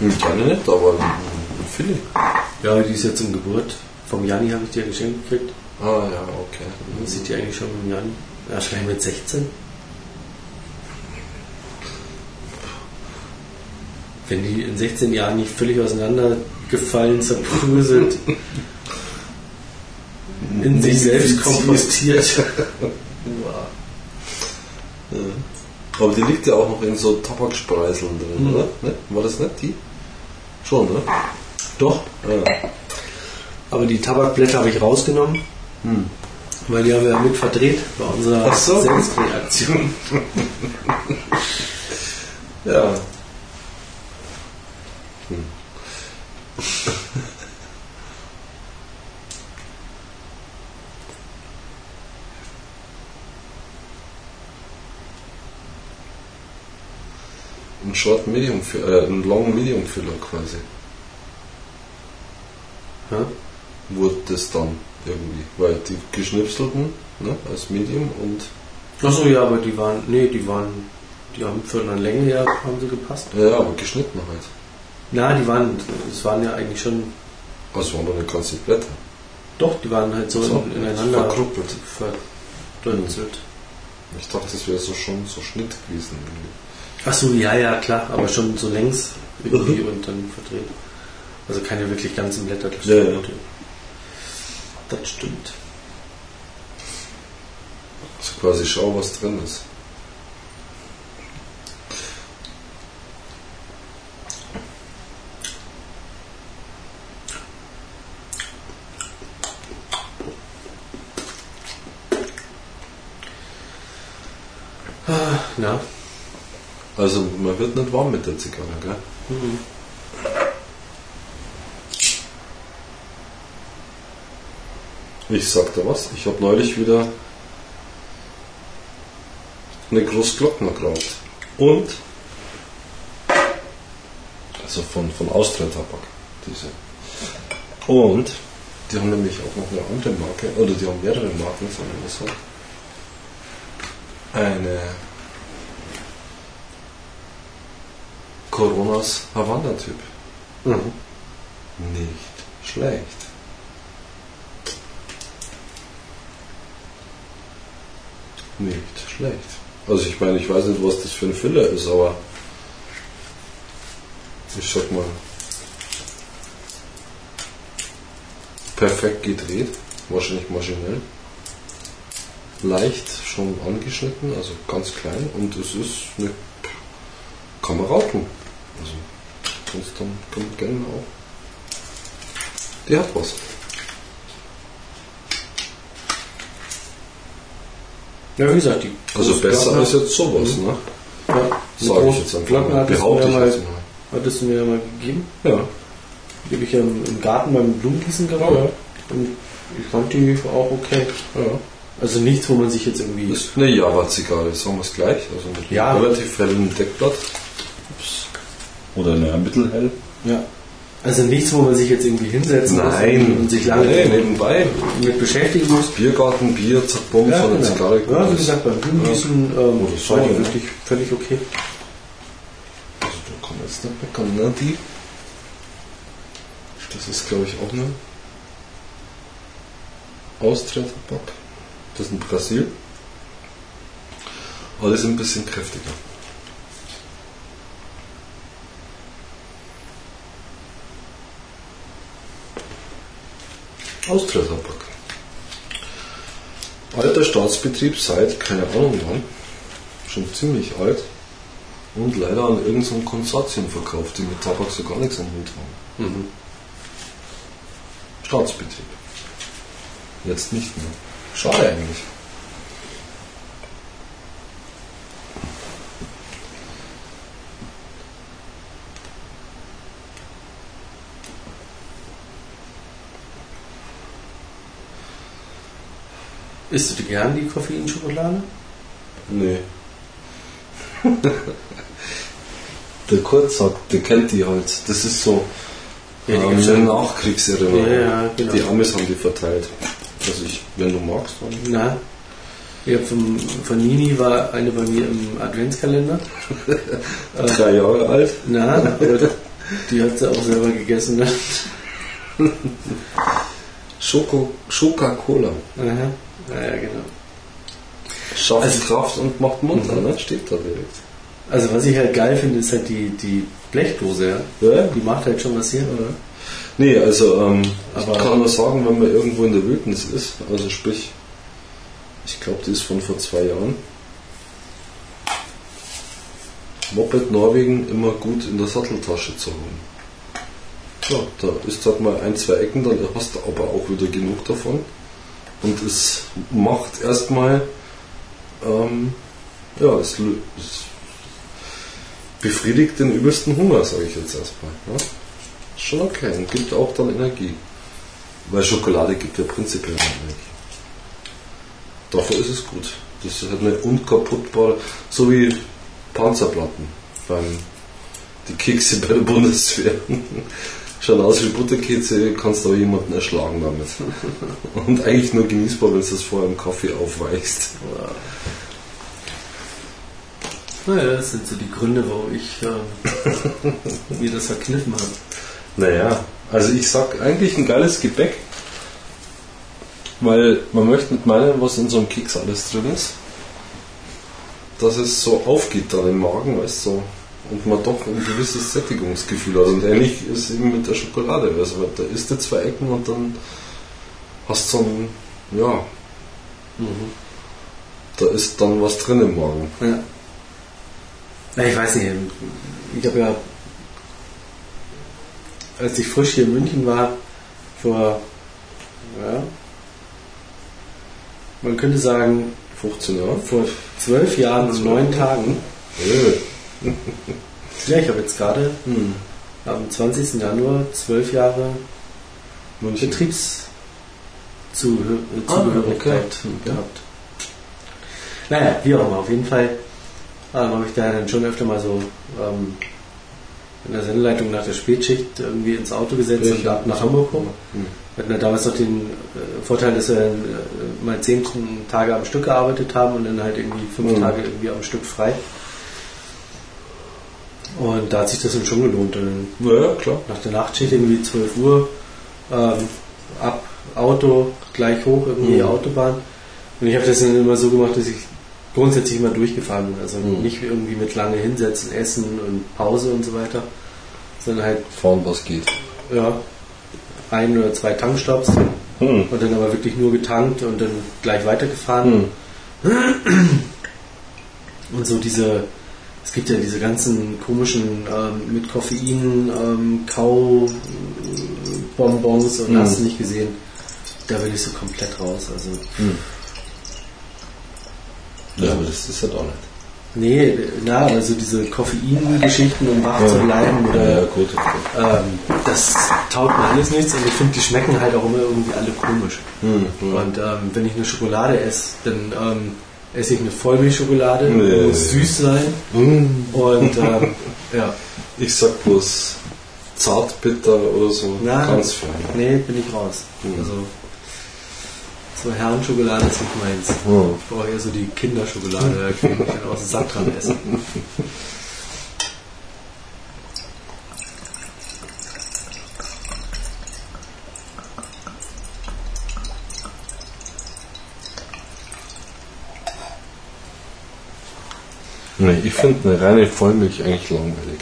Hm, Keine nicht, aber viele. Ja, die ist jetzt zum Geburt. Vom Jani habe ich die ja geschenkt gekriegt. Ah ja, okay. Man sieht die eigentlich schon mit dem Jani. Ja, wahrscheinlich mit 16. Wenn die in 16 Jahren nicht völlig auseinandergefallen, zerbröselt, in sich selbst kompostiert. Ja. Aber die liegt ja auch noch in so Tabakspreiseln drin, Mhm. oder? Ne? War das nicht die? Schon, ne? Doch, Ja. aber die Tabakblätter habe ich rausgenommen, Hm. weil die haben wir ja mit verdreht bei unserer so. Selbstreaktion. Ja. Hm. Ein Short Medium, äh, ein Long Medium Filler quasi. Ja? Wurde das dann irgendwie. Weil die geschnipselten, ne, als Medium und Achso, ja, aber die waren, nee, die waren, die haben für eine Länge her, haben sie gepasst. ja, aber geschnitten halt. Na, die waren, es waren ja eigentlich schon, Also waren doch nicht ganze Blätter. doch, die waren halt so, So, in, ineinander verkruppelt. verdünselt. Ich dachte, das wäre so schon so Schnitt gewesen. irgendwie. Achso, ja, ja, klar, aber schon so längs irgendwie Mhm. und dann verdreht. Also keine wirklich ganzen Blätter. Das Ja, stimmt. ja. Das stimmt. Also quasi schau, was drin ist. Ah, Na, Also man wird nicht warm mit der Zigarre, gell? mhm. Ich sag dir was, ich habe neulich wieder eine Großglockner geraucht. Und also von, von Austria Tabak, diese. Und die haben nämlich auch noch eine andere Marke, oder die haben mehrere Marken, sagen wir so. Eine Coronas Havanna-Typ. Mhm. Nicht schlecht. Nicht schlecht. Also ich meine, ich weiß nicht, was das für ein Filler ist, aber ich sag mal, perfekt gedreht, wahrscheinlich maschinell, leicht schon angeschnitten, also ganz klein und es ist eine, kann man rauchen. Kannst dann man gerne auch. Die hat was. Ja, wie gesagt, die Also besser als jetzt sowas, ne? Ja, Sage ich jetzt einfach mal. Behaupte ich mal, jetzt mal. hattest du mir ja mal gegeben. Ja. Die habe ich ja im, Garten beim Blumengießen geraucht. Und ich fand die auch okay. ja. Also nichts, wo man sich jetzt irgendwie... Das ist eine Java-Zigarre, sagen wir es gleich. Also mit Ja. relativ hellen Deckblatt. Oder naja, mittelhell. Ja. Also nichts, wo man sich jetzt irgendwie hinsetzen muss Nein. und sich lange Nee, nebenbei. mit beschäftigen muss. Biergarten, Bier, bumm, Ja, eine genau. Zigarre. ja, wie gesagt, beim Blumengießen ähm, Oder so, war die ja. wirklich völlig okay. Also da kann man jetzt nicht meckern, ne? Die. Das ist, glaube ich, auch eine Austria-Tabak. Das ist ein Brasil. Sind ein bisschen kräftiger. Austria-Tabak. Alter Staatsbetrieb seit, keine Ahnung wann, schon ziemlich alt und leider an irgendein Konsortium verkauft, die mit Tabak so gar nichts am Hut haben. Mhm. Staatsbetrieb. Jetzt nicht mehr. Schade eigentlich. Isst du gern die Koffeinschokolade? Nee. der Kurt sagt, der kennt die halt. Das ist so, Ja, die ähm, eine. Nachkriegserinnerung. Ja, ja, genau. Die Amis haben die verteilt. Also ich, wenn du magst, dann. Na, ich hab vom, von Nini war eine bei mir im Adventskalender. Drei Jahre alt. Na, aber die hat sie auch selber gegessen. Schoko, Coca-Cola. Aha. Naja, genau. Schafft Also- Kraft und macht munter, Mhm. ne? Steht da direkt. Also was ich halt geil finde, ist halt die, die Blechdose, ja. Ja? Die macht halt schon was hier. Nee, also ähm, Aber- ich kann nur sagen, wenn man irgendwo in der Wildnis ist, also sprich, ich glaube, die ist von vor zwei Jahren. Moped Norwegen immer gut in der Satteltasche zu haben. Ja, da ist halt mal ein, zwei Ecken, dann hast du aber auch wieder genug davon. Und es macht erstmal, ähm, ja, es, es befriedigt den übelsten Hunger, sage ich jetzt erstmal. Ist Schon okay und gibt auch dann Energie. Weil Schokolade gibt ja prinzipiell Energie. Dafür ist es gut. Das ist halt eine unkaputtbare, so wie Panzerplatten beim die Kekse bei der Bundeswehr. Schauen aus wie Butterkekse, kannst aber jemanden erschlagen damit. Und eigentlich nur genießbar, wenn du das vorher im Kaffee aufweichst. Naja, das sind so die Gründe, warum ich ähm, mir das verkniffen habe. Naja, also ich sag eigentlich ein geiles Gebäck, weil man möchte nicht meinen, was in so einem Keks alles drin ist, dass es so aufgeht dann im Magen, weißt du, so, und man doch ein gewisses Sättigungsgefühl hat. Und ähnlich ist eben mit der Schokolade, also da isst du zwei Ecken und dann hast du so ein, ja, da ist dann was drin im Magen. Ja. Na, ich weiß nicht, ich habe ja, als ich frisch hier in München war, vor, ja, man könnte sagen, 15 Jahre? vor zwölf Jahren und neun Tagen. Äh, Ja, ich habe jetzt gerade hm. am 20. Januar zwölf Jahre München. Betriebszugehörigkeit Ah, okay. gehabt. Naja, wie auch immer, auf jeden Fall ähm, habe ich da dann schon öfter mal so ähm, in der Sendeleitung nach der Spätschicht irgendwie ins Auto gesetzt und ab nach Hamburg rum. Hm. Wir hatten ja damals noch den äh, Vorteil, dass wir dann, äh, mal zehn Tage am Stück gearbeitet haben und dann halt irgendwie fünf Mhm. Tage irgendwie am Stück frei. Und da hat sich das dann schon gelohnt. Dann Ja, klar. nach der Nachtschicht irgendwie 12 Uhr ähm, ab Auto gleich hoch irgendwie Mhm. Autobahn und ich habe das dann immer so gemacht, dass ich grundsätzlich immer durchgefahren bin, also Mhm. nicht irgendwie mit lange hinsetzen, essen und Pause und so weiter, sondern halt Fahren, was geht. ja ein oder zwei Tankstops Hm. und dann aber wirklich nur getankt und dann gleich weitergefahren Hm. und so diese es gibt ja diese ganzen komischen ähm, mit Koffein ähm, Kau äh, Bonbons und Mhm. hast du nicht gesehen. Da bin ich so komplett raus. Also Ja, aber das ist ja doch nicht. nee, na, also diese Koffein-Geschichten, um wach zu bleiben oder Ja, gut. Okay. ähm, das taugt mir alles nichts und ich finde, die schmecken halt auch immer irgendwie alle komisch. Hm. Und ähm, wenn ich eine Schokolade esse, dann esse ich eine Vollmilchschokolade, Nee. muss süß sein Hm. und ähm, ja, Ich sag bloß zartbitter oder so. Na. Ganz fein. nee, bin ich raus. Mhm. Also so Herrenschokolade ist nicht meins. Hm. Ich brauche eher so die Kinderschokolade, da kann ich aus dem Sack dran essen. Nee, ich finde eine reine Vollmilch eigentlich langweilig.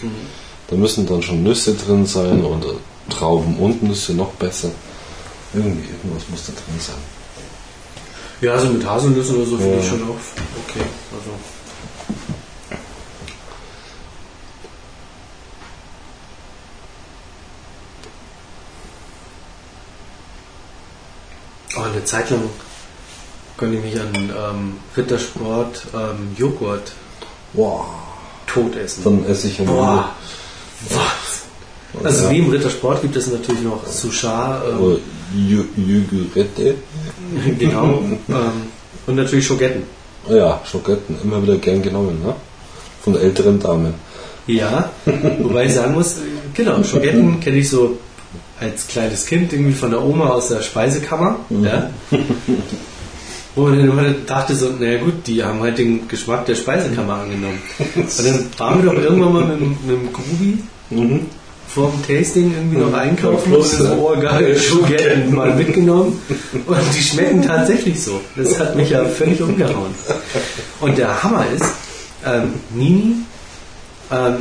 Da müssen dann schon Nüsse drin sein oder Trauben und Nüsse noch besser. Irgendwie, irgendwas muss da drin sein. Ja, so mit Haselnüssen oder so finde Ja. ich schon auch okay. Also. Oh, eine Zeit lang konnte ich mich an ähm, Rittersport ähm, Joghurt Wow. tot essen. Dann esse ich immer. Boah. Was? Also Ja. wie im Rittersport gibt es natürlich noch Sushar, ähm, Oder Jü- Jügurette. genau, ähm, und natürlich Schogetten. Ja, Schoketten, immer wieder gern genommen, ne? Von älteren Damen. Ja, wobei ich sagen muss, genau, Schogetten kenne ich so als kleines Kind irgendwie von der Oma aus der Speisekammer. Ja? Wo man dann immer dachte so, naja gut, die haben halt den Geschmack der Speisekammer angenommen. Und dann waren wir doch irgendwann mal mit, mit dem Grubi Mhm. vor dem Tasting irgendwie noch einkaufen Ja, und so, oh geil, Schogetten mal mitgenommen. Und die schmecken tatsächlich so. Das hat mich ja völlig umgehauen. Und der Hammer ist, ähm, Nini ähm,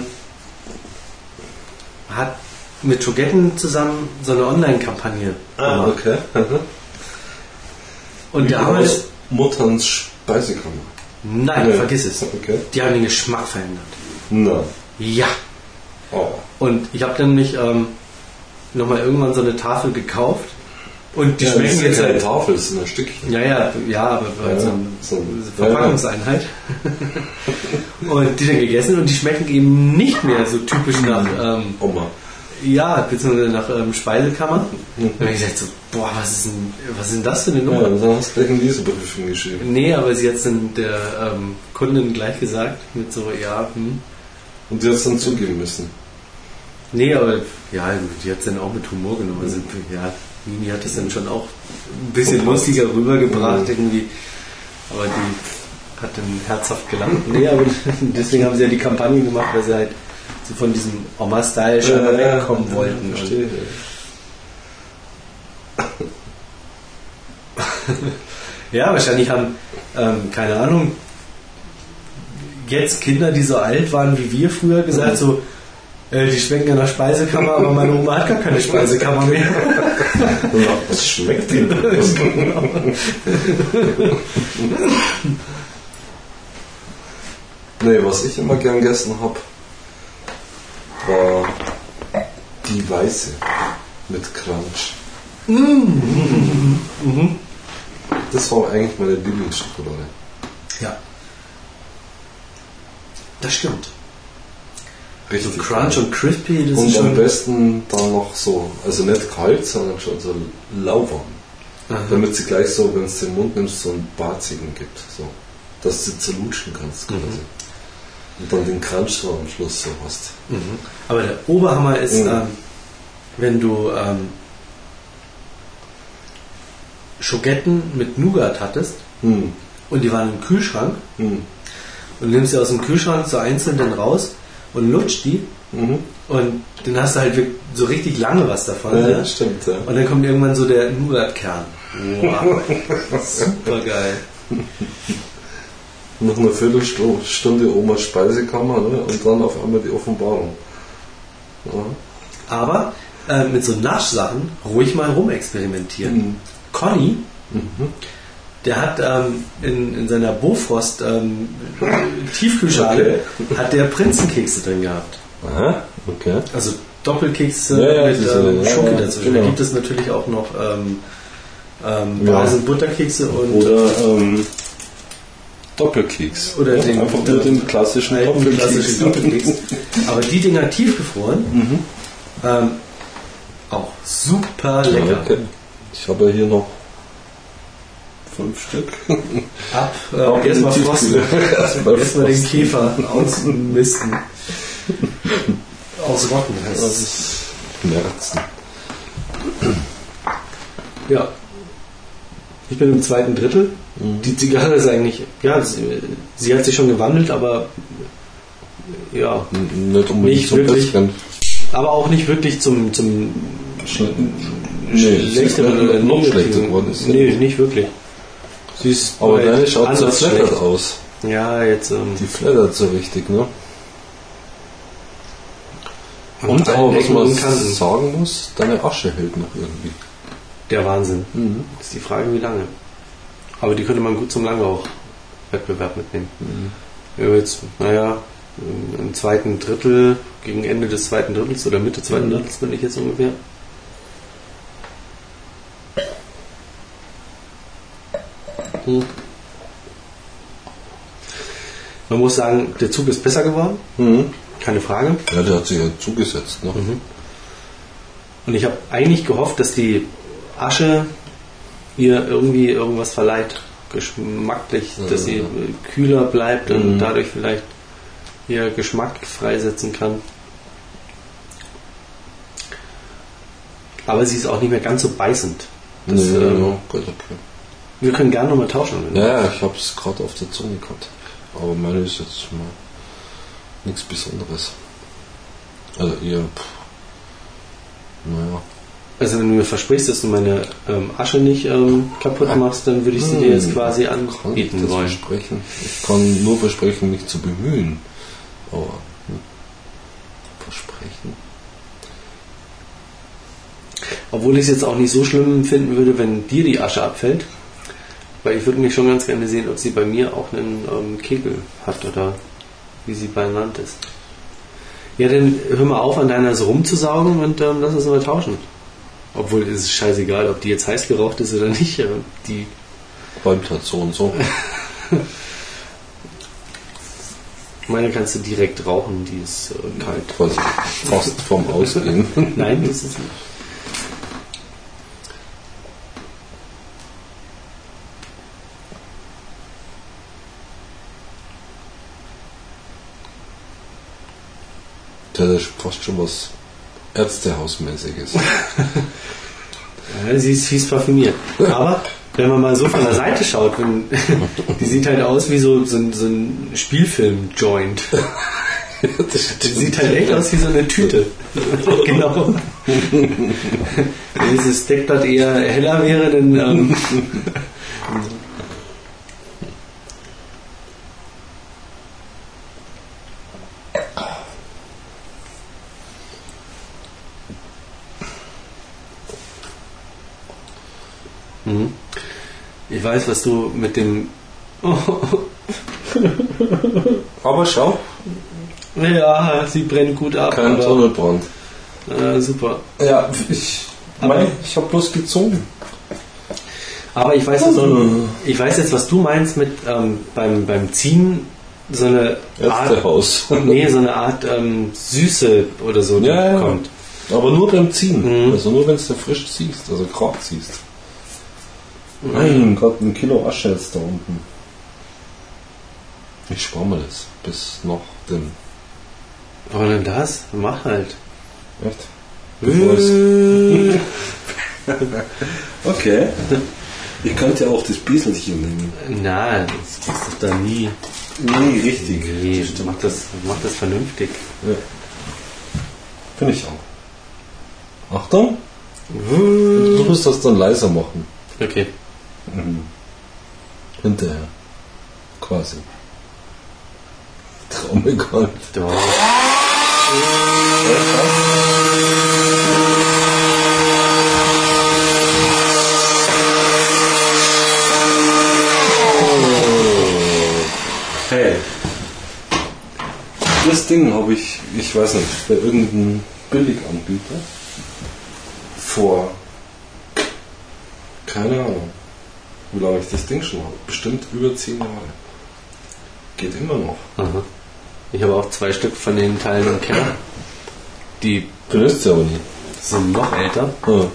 hat mit Schogetten zusammen so eine Online-Kampagne Ah, gemacht. okay. Mhm. Und Hammer ist, Mutterns Speisekammer. nein, Nee. vergiss es. Okay. Die haben den Geschmack verändert. Na. Ja. Oh. Und ich habe dann nicht ähm, nochmal irgendwann so eine Tafel gekauft. Und die ja, schmecken ist jetzt keine halt. Tafel, das sind ein Stückchen. Ja, ja, ja, aber Ja, so einer so ein- Verpackungseinheit. und die dann gegessen und die schmecken eben nicht mehr so typisch nach, ähm, Oma. Ja, beziehungsweise nach ähm, Speisekammer. Mhm. Und ich gesagt so, boah, was ist denn, was ist denn das für eine Ja, Nummer? dann hast du gleich einen Lesebrief hingeschrieben. Nee, aber sie hat es dann der ähm, Kundin gleich gesagt, mit so, ja, hm. Und die hat es dann zugeben müssen. Nee, aber ja, die hat es dann auch mit Humor genommen. Also, ja, Mimi hat es dann schon auch ein bisschen Verpasst. lustiger rübergebracht Mhm. irgendwie. Aber die hat dann herzhaft gelacht. Nee, aber deswegen haben sie ja die Kampagne gemacht, weil sie halt so von diesem Oma-Style schon mal wegkommen wollten. Verstehe. ja, wahrscheinlich haben, ähm, keine Ahnung, jetzt Kinder, die so alt waren wie wir früher, gesagt so, äh, die schmecken ja nach Speisekammer, aber meine Oma hat gar keine Speisekammer mehr. Ja, was schmeckt denn? nee, was ich immer gern gegessen habe, war die weiße mit Crunch. Das war eigentlich meine Lieblingsschokolade. Ja. Das stimmt. Richtig. Crunch und Crispy, das Und ist am schon. besten dann noch so, also nicht kalt, sondern schon so lauwarm. Aha. Damit sie gleich so, wenn es den Mund nimmst, so einen Barzigen gibt. So. Dass du zerlutschen kannst quasi. Und dann den Crunch so am Schluss so hast. Mhm. Aber der Oberhammer ist, Mhm. ähm, wenn du ähm, Schogetten mit Nougat hattest Hm. und die waren im Kühlschrank Hm. und nimmst sie aus dem Kühlschrank so einzeln dann raus und lutscht die Mhm. und dann hast du halt so richtig lange was davon. Ja, ne? stimmt, ja. Und dann kommt irgendwann so der Nougat-Kern. Wow. Super geil. Noch eine Viertelstunde Omas Speisekammer ne? und dann auf einmal die Offenbarung. Ja. Aber äh, mit so Naschsachen ruhig mal rumexperimentieren. Mhm. Conny, der hat ähm, in, in seiner Bofrost ähm, Tiefkühlschale hat der Prinzenkekse drin gehabt. Aha, okay. Also Doppelkekse Ja, ja, mit ähm, Schoki dazwischen. genau. Da gibt es natürlich auch noch ähm, ähm, Ja. Basen Butterkekse und Oder ähm, Doppelkeks. Oder den- Einfach nur den klassischen Doppelkeks. klassischen Doppelkeks. Aber die Dinger tiefgefroren, Mhm. ähm, auch super lecker. Okay. Ich habe ja hier noch fünf Stück. Ab, äh, erstmal frosten. Erstmal den. Käfer ausmisten. Ausrotten heißt es. ist Nerzen. Ja. Ich bin im zweiten Drittel. Die Zigarre ist eigentlich, ja, sie, sie hat sich schon gewandelt, aber ja, Nicht unbedingt Nicht wirklich. Besseren. aber auch nicht wirklich zum, zum Schle nee, schlechteren oder noch negativen. schlechter geworden. Ist Nee, nicht wirklich. Sie ist Aber deine schaut so flattert aus. Ja, jetzt. Ähm, Die flattert so richtig, ne? Und aber was man sagen muss, deine Asche hält noch irgendwie. Der Wahnsinn. Ist die Frage, wie lange. Aber die könnte man gut zum Langlauch-Wettbewerb mitnehmen. Ja, jetzt, naja, im zweiten Drittel, gegen Ende des zweiten Drittels oder Mitte zweiten Drittels bin ich jetzt ungefähr. Hm. Man muss sagen, der Zug ist besser geworden, Mhm. keine Frage. Ja, der hat sich ja zugesetzt, ne? Und ich habe eigentlich gehofft, dass die Asche ihr irgendwie irgendwas verleiht, geschmacklich, dass sie kühler bleibt und Mhm. dadurch vielleicht ihr Geschmack freisetzen kann. Aber sie ist auch nicht mehr ganz so beißend. Das, nee, ähm, ja, gut, okay. Wir können gerne nochmal tauschen. Ja, ja, ich habe es gerade auf der Zunge gehabt. Aber meine ist jetzt mal nichts Besonderes. Also eher, pff, naja. Also wenn du mir versprichst, dass du meine ähm, Asche nicht ähm, kaputt machst, dann würde ich sie dir jetzt quasi Kann ich anbieten das wollen. versprechen? Ich kann nur versprechen, mich zu bemühen. Aber hm, versprechen? Obwohl ich es jetzt auch nicht so schlimm finden würde, wenn dir die Asche abfällt. Weil ich würde mich schon ganz gerne sehen, ob sie bei mir auch einen ähm, Kegel hat oder wie sie beieinander ist. Ja, dann hör mal auf, an deiner so rumzusaugen und ähm, lass uns mal tauschen. Obwohl es ist scheißegal, ob die jetzt heiß geraucht ist oder nicht. Die Räumt halt so und so. meine kannst du direkt rauchen, die ist äh, kalt. Fast vom Ausgehen. Nein, das ist nicht. Das ist fast schon was Ärztehausmäßiges. Ja, sie ist fies parfümiert. Aber wenn man mal so von der Seite schaut, wenn, die sieht halt aus wie so, so, ein- so ein Spielfilm-Joint. Die sieht halt echt aus wie so eine Tüte. genau. Wenn dieses Deckblatt eher heller wäre, dann. Ähm, Mhm. Ich weiß, was du mit dem. Aber schau, ja, sie brennt gut ab. kein Tunnelbrand. äh, super. Ja, ich, Aber- mein, ich habe bloß gezogen. Aber ich weiß, jetzt auch, ich weiß jetzt, was du meinst mit ähm, beim, beim Ziehen so eine Art, nee, so eine Art ähm, Süße oder so Ja, ja. kommt. Aber nur beim Ziehen. Mhm. Also nur wenn du frisch ziehst, also gerade ziehst. Mein Gott, ein Kilo Asche jetzt da unten. Ich spare mir das bis noch den. Warum denn das? Mach halt. Echt? Bevor es- Okay. Ich könnte auch das Bieselchen nehmen. Nein, das kriegst du da nie. Nee, richtig. Nee, mach das, mach das vernünftig. Ja. Finde ich auch. Achtung! Du musst das dann leiser machen. Okay. Hinterher. Quasi. Trommel Gott. Doch. Hey. Das Ding habe ich, ich weiß nicht, bei irgendeinem Billiganbieter vor, keine Ahnung, wie lange ich das Ding schon habe. Bestimmt über 10 Jahre. Geht immer noch. Aha. Ich habe auch zwei Stück von den Teilen im Keller. Die Benutzt sie aber nie. sind noch älter. Ja.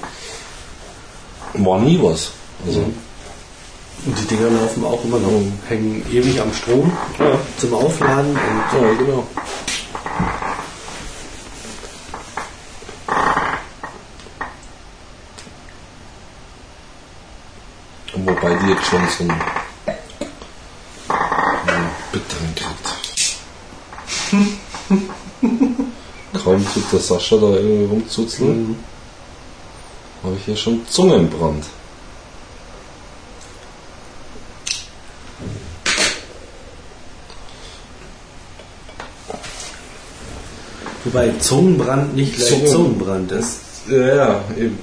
War nie was. Also, Und die Dinger laufen auch immer noch. Hängen ewig am Strom zum Aufladen. Und ja, genau. Jetzt schon so einen, einen bitteren kriegt. Kaum tut der Sascha da irgendwie rumzuzeln, habe ich hier schon Zungenbrand. Wobei Zungenbrand nicht gleich Zungen- Zungenbrand ist. Ja, ja, eben.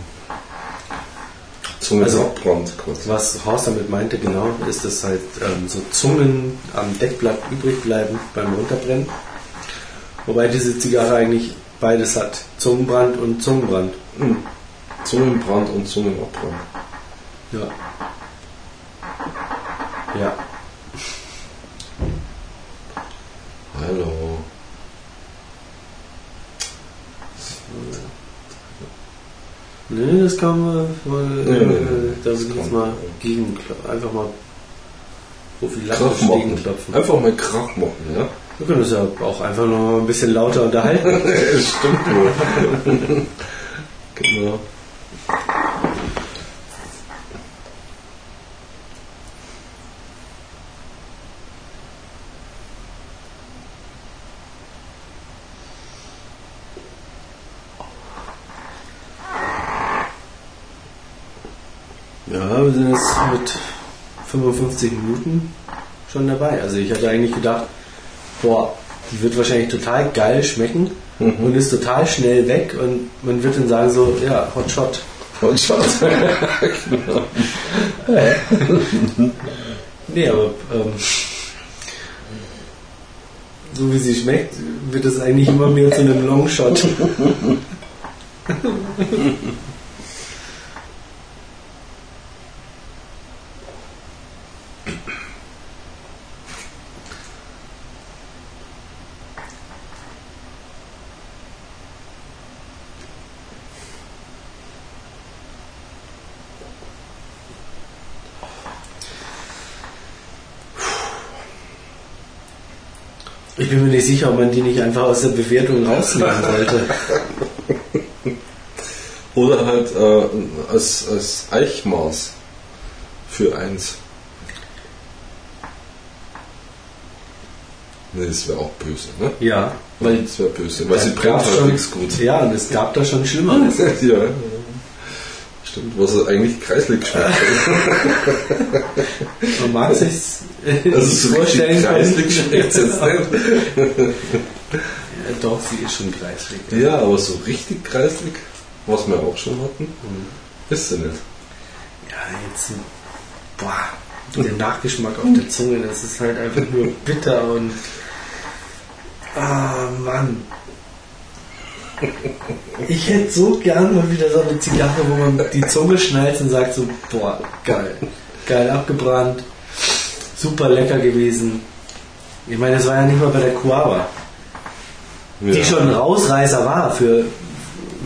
Zungenabbrand quasi. Was Horst damit meinte, genau, ist, dass halt ähm, so Zungen am Deckblatt übrig bleiben beim Runterbrennen. Wobei diese Zigarre eigentlich beides hat. Zungenbrand und Zungenbrand. Zungenbrand und Zungenabbrand. Ja. Ja. Hallo. Nee, das kann man mal, Nee, nee, nee, da das jetzt mal gegen einfach mal prophylaktisch gegenklopfen. Einfach mal Krach machen, ja? Wir können uns ja auch einfach noch mal ein bisschen lauter unterhalten. Stimmt wohl. genau. Ja, wir sind jetzt mit 55 Minuten schon dabei. Also ich hatte eigentlich gedacht, boah, die wird wahrscheinlich total geil schmecken und ist total schnell weg und man wird dann sagen so, ja, Hot Shot. Und Schatz. genau. Nee, aber ähm, so wie sie schmeckt, wird es eigentlich immer mehr zu einem Longshot. Ich bin mir nicht sicher, ob man die nicht einfach aus der Bewertung rausnehmen sollte. Oder halt äh, als, als Eichmaß für eins. Nee, das wäre auch böse, ne? Ja, weil Das wäre böse, weil sie brennt halt schon- nichts gut. Ja, und es gab da schon Schlimmeres. ja. Stimmt, was eigentlich kreislig schmeckt. Man mag sich Also so richtig kreislig schmeckt es jetzt nicht. Ja, doch, sie ist schon kreislig. Ja, aber so richtig kreislig, was wir auch schon hatten, ist sie nicht. Ja, jetzt, boah, der Nachgeschmack auf der Zunge, das ist halt einfach nur bitter und, ah, Mann. Ich hätte so gern mal wieder so eine Zigarre, wo man die Zunge schnallt und sagt so, boah, geil, geil abgebrannt, super lecker gewesen. Ich meine, das war ja nicht mal bei der Cuava, die schon ein Rausreißer war für,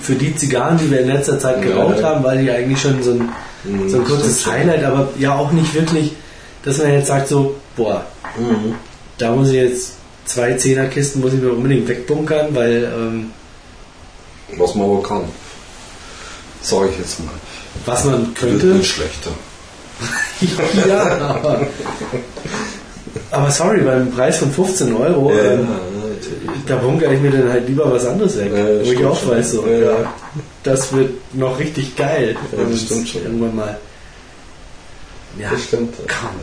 für die Zigarren, die wir in letzter Zeit geraucht Ja. haben, weil die eigentlich schon so ein, so ein Mhm, kurzes. Highlight, aber ja auch nicht wirklich, dass man jetzt sagt so, boah, Mhm. da muss ich jetzt zwei Zehnerkisten muss ich mir unbedingt wegbunkern, weil ähm, Was man aber kann. Sag ich jetzt mal. was man Wird könnte, nicht schlechter. ja, aber, aber sorry, beim Preis von 15 Euro, ähm, da bunkere ich mir dann halt lieber was anderes weg, Ja, wo ich auch schon. weiß, so, Ja, ja, ja. das wird noch richtig geil, Ja, das stimmt schon. irgendwann mal. Ja, Das stimmt. komm.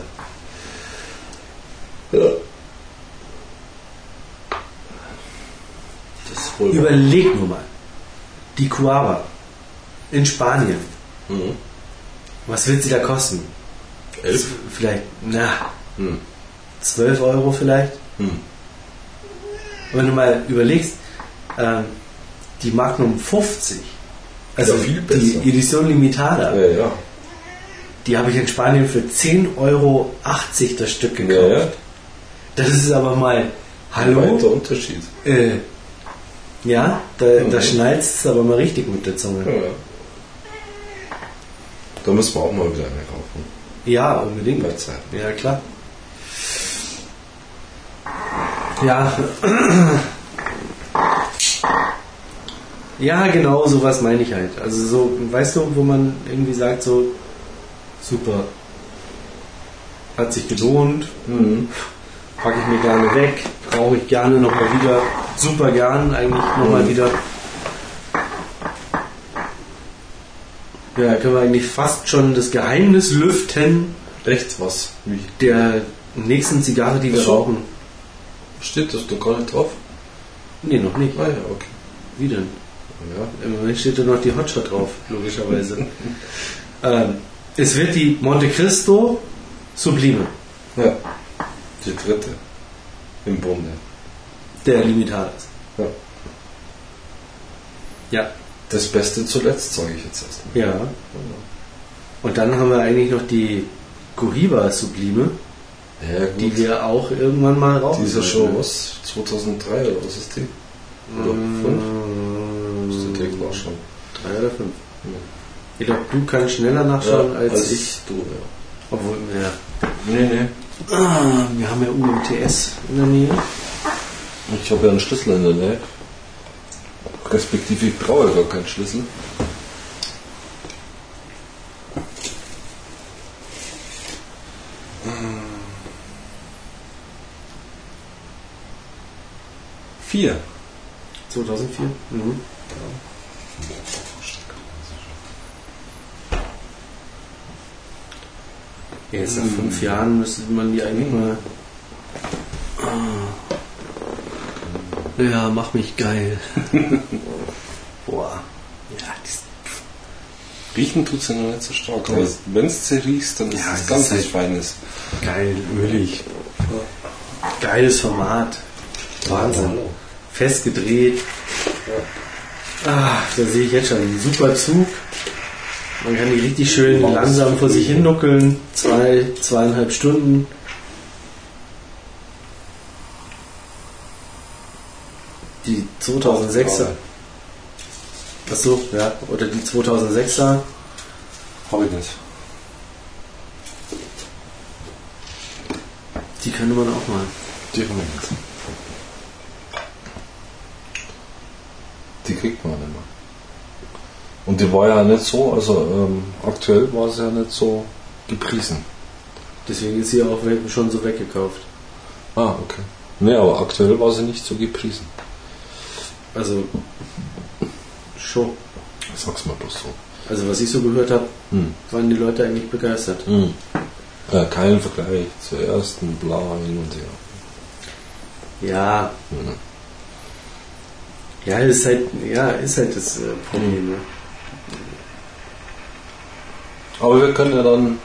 Ja. Überleg nur mal, die Cuava in Spanien, Mhm. was wird sie da kosten? Elf? Vielleicht, na, Mhm. 12 Euro vielleicht. Mhm. Wenn du mal überlegst, ähm, die Magnum 50, also Ja, die. Edition Limitada, Ja, ja. die habe ich in Spanien für 10,80 Euro das Stück gekauft. Das ist aber mal, hallo? Weiter Unterschied. Äh, ja, da, da schnallst es aber mal richtig mit der Zunge. Ja. Da müssen wir auch mal wieder eine rauchen. Ja, unbedingt. Bei Zeit. Ja, klar. Ja. Ja, genau, sowas meine ich halt. Also so, weißt du, wo man irgendwie sagt so, super, hat sich gelohnt, Mhm. packe ich mir gerne weg, brauche ich gerne nochmal wieder, super gern eigentlich nochmal wieder. Ja, können wir eigentlich fast schon das Geheimnis lüften Echt was? Wie? der nächsten Zigarre, die wir so. rauchen. Steht das da gar nicht drauf? Nee, noch nicht. Ah ja, okay. Wie denn? Ja. Im Moment steht da noch die Hotshot drauf, logischerweise. ähm, es wird die Monte Cristo Sublime, ja. Die dritte. Im Bunde. Der Limitalis. Ja. Ja. Das Beste zuletzt, sage ich jetzt erstmal. Ja. Und dann haben wir eigentlich noch die Cohiba Sublime, Ja, die wir auch irgendwann mal. Dieser sollten. Show, was? 2003 oder was ist die? Oder fünf? Das ist natürlich auch schon. Drei oder fünf. Ich glaube, du kannst schneller nachschauen als, ich. du, ja. Obwohl, ja. Nee, nee. Ah, wir haben ja UMTS in der Nähe. Ich habe ja einen Schlüssel in der Nähe. Respektive ich brauche ja gar keinen Schlüssel. Vier. 2004? Mhm. Ja, jetzt nach fünf Jahren müsste man die eigentlich mhm. mal ah. Ja, mach mich geil. Boah. Ja, das, Riechen tut sie noch nicht so stark. Ja. Aber wenn es zerriechst, dann ist Ja, es es ganz ist halt- was Feines. geil, ölig. Geiles Format. Wahnsinn. Festgedreht. Ah, da sehe ich jetzt schon einen super Zug. Man kann die richtig schön langsam vor sich hin nuckeln. Zwei, zweieinhalb Stunden. Die 2006er. Achso, ja. Oder die 2006er. Habe ich nicht. Die könnte man auch mal. Die haben wir nicht. Die kriegt man nicht mehr. Und die war ja nicht so, also ähm, aktuell war sie ja nicht so gepriesen. Deswegen ist sie auch schon so weggekauft. Ah, okay. Nee, aber aktuell war sie nicht so gepriesen. Also schon. Sag's mal bloß so. Also was ich so gehört habe, Hm. waren die Leute eigentlich begeistert. Hm. Äh, kein Vergleich zur ersten, bla, hin und her. Ja. Mhm. Ja, ist halt, ja, ist halt das äh, Problem. Ne? Aber wir können ja dann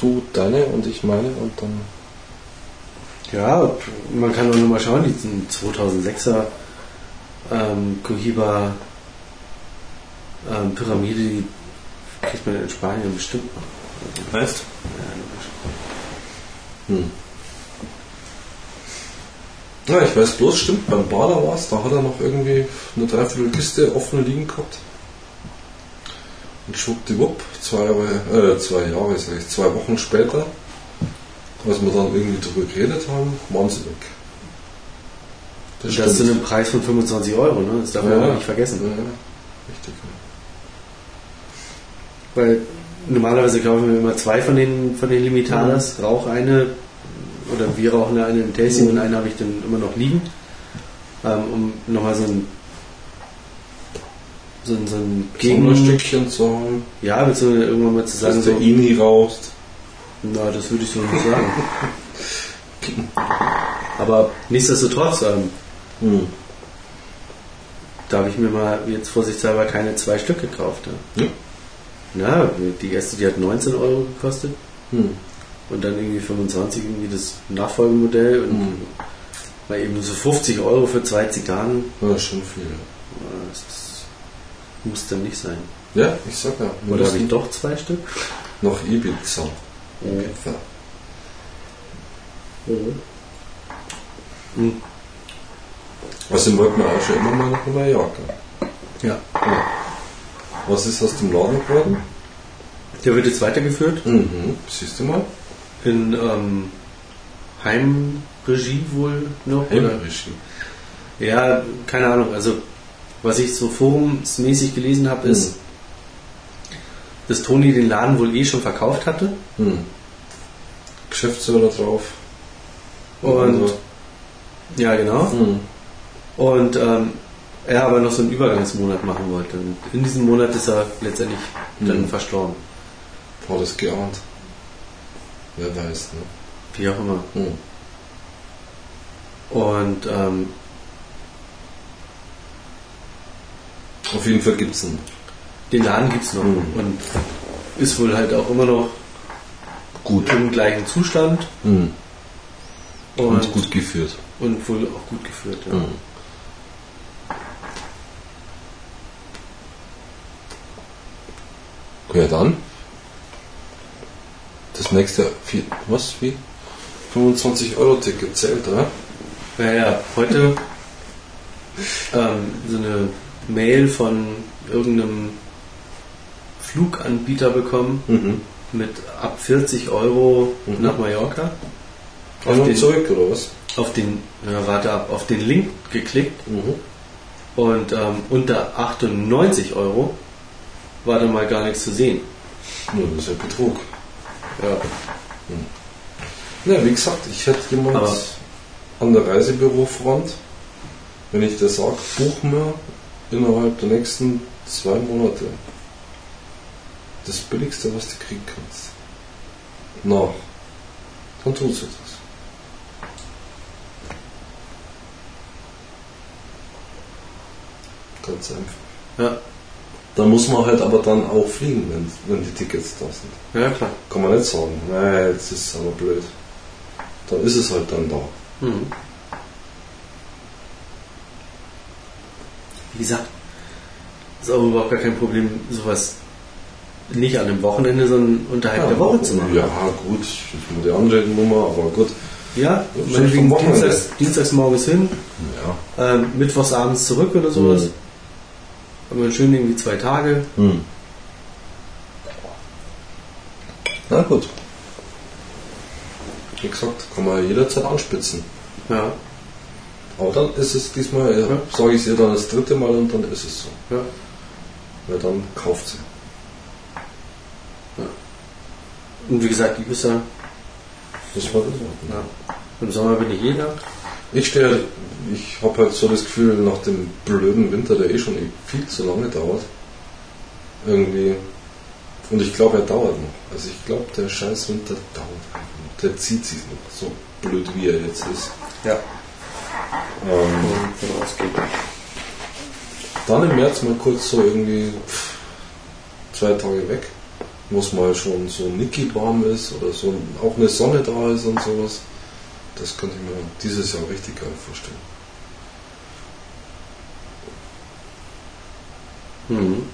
du deine und ich meine und dann. Ja, man kann auch nur mal schauen, diesen 2006er ähm, Cohiba ähm, Pyramide, die kriegt man in Spanien bestimmt noch. Heißt? Ja, logisch. Hm. Ja, ich weiß bloß, stimmt, beim Bader war es, da hat er noch irgendwie eine Dreiviertel Kiste offen liegen gehabt. Und schwuppdiwupp, zwei Jahre, äh, zwei Jahre, sag ich, zwei Wochen später, als wir dann irgendwie drüber geredet haben, waren sie weg. Und das zu einem Preis von 25 Euro, ne? Das darf man Ja. auch nicht vergessen. Ja, richtig. Weil normalerweise kaufen wir immer zwei von den, von den Limitadas. Rauch eine, oder wir rauchen eine im Tasting und eine habe ich dann immer noch liegen. Ähm, um nochmal so ein so ein, so ein Gegen... Gegen zu haben, Ja, beziehungsweise irgendwann mal zu sagen, dass so, der Ini raucht. na, das würde ich so nicht sagen. Aber nichtsdestotrotz, ähm, Hm. da habe ich mir mal jetzt vorsichtshalber keine zwei Stück gekauft. Ja. Ja. Na, die erste, die hat 19 Euro gekostet. Hm. Und dann irgendwie 25 irgendwie das Nachfolgemodell und Mhm. mal eben so 50 Euro für zwei Zigarren. Ja, schon viel. Das muss dann nicht sein. Ja, ich sag ja. Oder habe ich doch zwei Stück? Nach Ibiza. Ibiza. Mhm. Also wollten wir auch schon immer mal nach Mallorca. Ja. Was ist aus dem Laden geworden? Der wird jetzt weitergeführt Mhm. Siehst du mal? in ähm, Heimregie wohl noch. Oder? Heimregie. Ja, keine Ahnung. Also, was ich so forumsmäßig gelesen habe, ist, Mhm. dass Toni den Laden wohl eh schon verkauft hatte. Hm. Geschäftsführer drauf. Und ja, genau. Hm. Und ähm, er aber noch so einen Übergangsmonat machen wollte. Und in diesem Monat ist er letztendlich dann Mhm. verstorben. War das geahnt? Wer weiß, ne? Wie auch immer. Hm. Und ähm, Auf jeden Fall gibt's einen. den Laden gibt es noch. Mhm. Und ist wohl halt auch immer noch Gut. im gleichen Zustand. Hm. Und, Und gut geführt. und wohl auch gut geführt. Ja. Hm. Ja, dann. Das nächste, vier, was, wie? 25 Euro Ticket zählt, oder? Naja, heute ähm, so eine Mail von irgendeinem Fluganbieter bekommen Mhm. mit ab 40 Euro Mhm. nach Mallorca. Und den- zurück, oder was? Auf den, ja, warte ab, auf den Link geklickt Mhm. und ähm, unter 98 Euro war da mal gar nichts zu sehen. Ja, das ist ja Betrug. Ja. Ja, wie gesagt, ich hätte jemand Aber- an der Reisebürofront, wenn ich dir sage, buch mir innerhalb der nächsten zwei Monate das Billigste, was du kriegen kannst, nach, dann tut sie das. Ganz einfach. Ja. Da muss man halt aber dann auch fliegen, wenn, wenn die Tickets da sind. Ja, klar. Kann man nicht sagen, nein, jetzt ist es aber blöd. Dann ist es halt dann da. Mhm. Wie gesagt, ist auch überhaupt gar kein Problem, sowas nicht an einem Wochenende, sondern unterhalb der Woche zu machen. Ja, gut, ich muss die andere Nummer, aber gut. Ja, Ja, meinetwegen. Dienstags, morgens hin, Ja. ähm, Mittwochs abends zurück oder sowas. Mhm. Haben wir schön irgendwie zwei Tage. Hm. Na gut. Wie gesagt, kann man jederzeit anspitzen. Ja, Aber dann ist es diesmal, ja, Ja. sage ich es ihr dann das dritte Mal und dann ist es so. ja. Weil dann kauft sie. Und wie gesagt, die ja, Das war das. ja. Im Sommer bin ich jeder. Ich stehe, ich habe halt so das Gefühl, nach dem blöden Winter, der eh schon viel zu lange dauert, irgendwie, und ich glaube, er dauert noch. Also ich glaube, der scheiß Winter dauert einfach noch. Der zieht sich noch, so blöd wie er jetzt ist. Ja. Ähm, ausgeht. dann im März mal kurz so irgendwie pff, zwei Tage weg, wo es mal schon so nicky warm ist oder so auch eine Sonne da ist und sowas. Das könnte ich mir dieses Jahr richtig geil vorstellen. Mhm.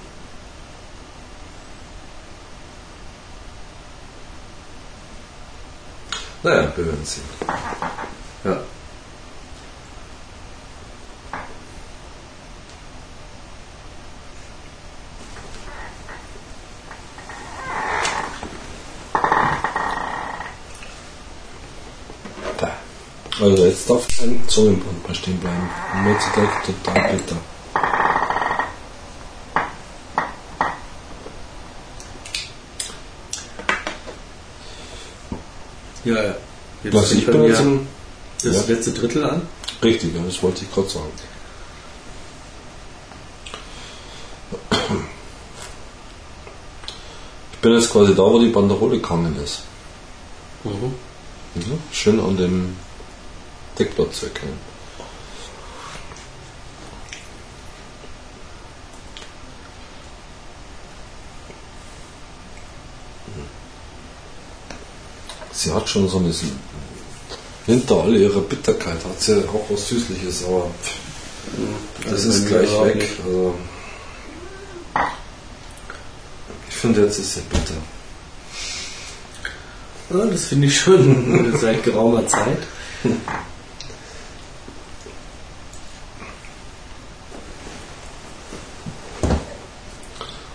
Naja, wir werden sehen. Ja. Also jetzt darf kein Zungenbrand mehr stehen bleiben. Und jetzt gleich total bitter. Ja, ja. Jetzt Was, ich bei im, das ja. letzte Drittel an. Richtig, ja, das wollte ich gerade sagen. Ich bin jetzt quasi da, wo die Banderole gehangen ist. Mhm. Mhm. Schön an dem Deckblatt zu erkennen. Sie hat schon so eine hinter all ihrer Bitterkeit hat sie auch was Süßliches, aber das Also ist gleich weg. Also ich finde jetzt ist sie bitter. Ja, das finde ich schon seit geraumer Zeit.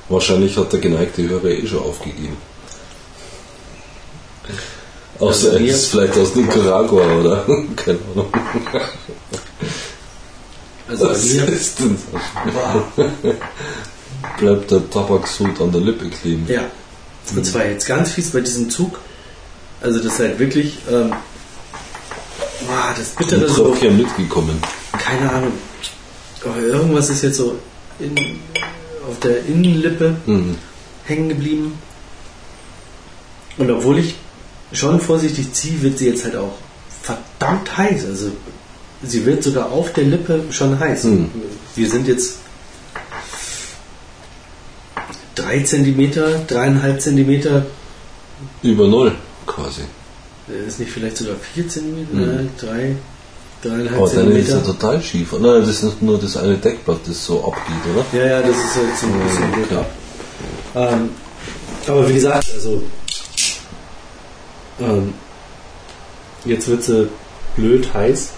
Wahrscheinlich hat der geneigte Hörer eh schon aufgegeben. Außer Also er mir- ist vielleicht aus Nicaragua oder? Keine Ahnung. Also Was ist denn das? Bleibt der Tabaksud an der Lippe kleben? ja. Und zwar jetzt ganz fies bei diesem Zug. Also das ist halt wirklich, ähm, boah, das Bittere so, Tröpfchen mitgekommen. keine Ahnung. Aber irgendwas ist jetzt so in, auf der Innenlippe Mhm. hängen geblieben. Und obwohl ich schon vorsichtig ziehe, wird sie jetzt halt auch verdammt heiß. Also sie wird sogar auf der Lippe schon heiß. Hm. Wir sind jetzt drei Zentimeter, dreieinhalb Zentimeter, Über Null quasi. äh, ist nicht vielleicht sogar vier Zentimeter, Hm. äh, drei, dreieinhalb Aber deine ist ja total schief. Nein, das ist nur das eine Deckblatt, das so abgeht, oder? Ja, ja, das ist jetzt ein bisschen okay. blöd. Ähm, aber wie gesagt, also ähm, jetzt wird sie blöd heiß.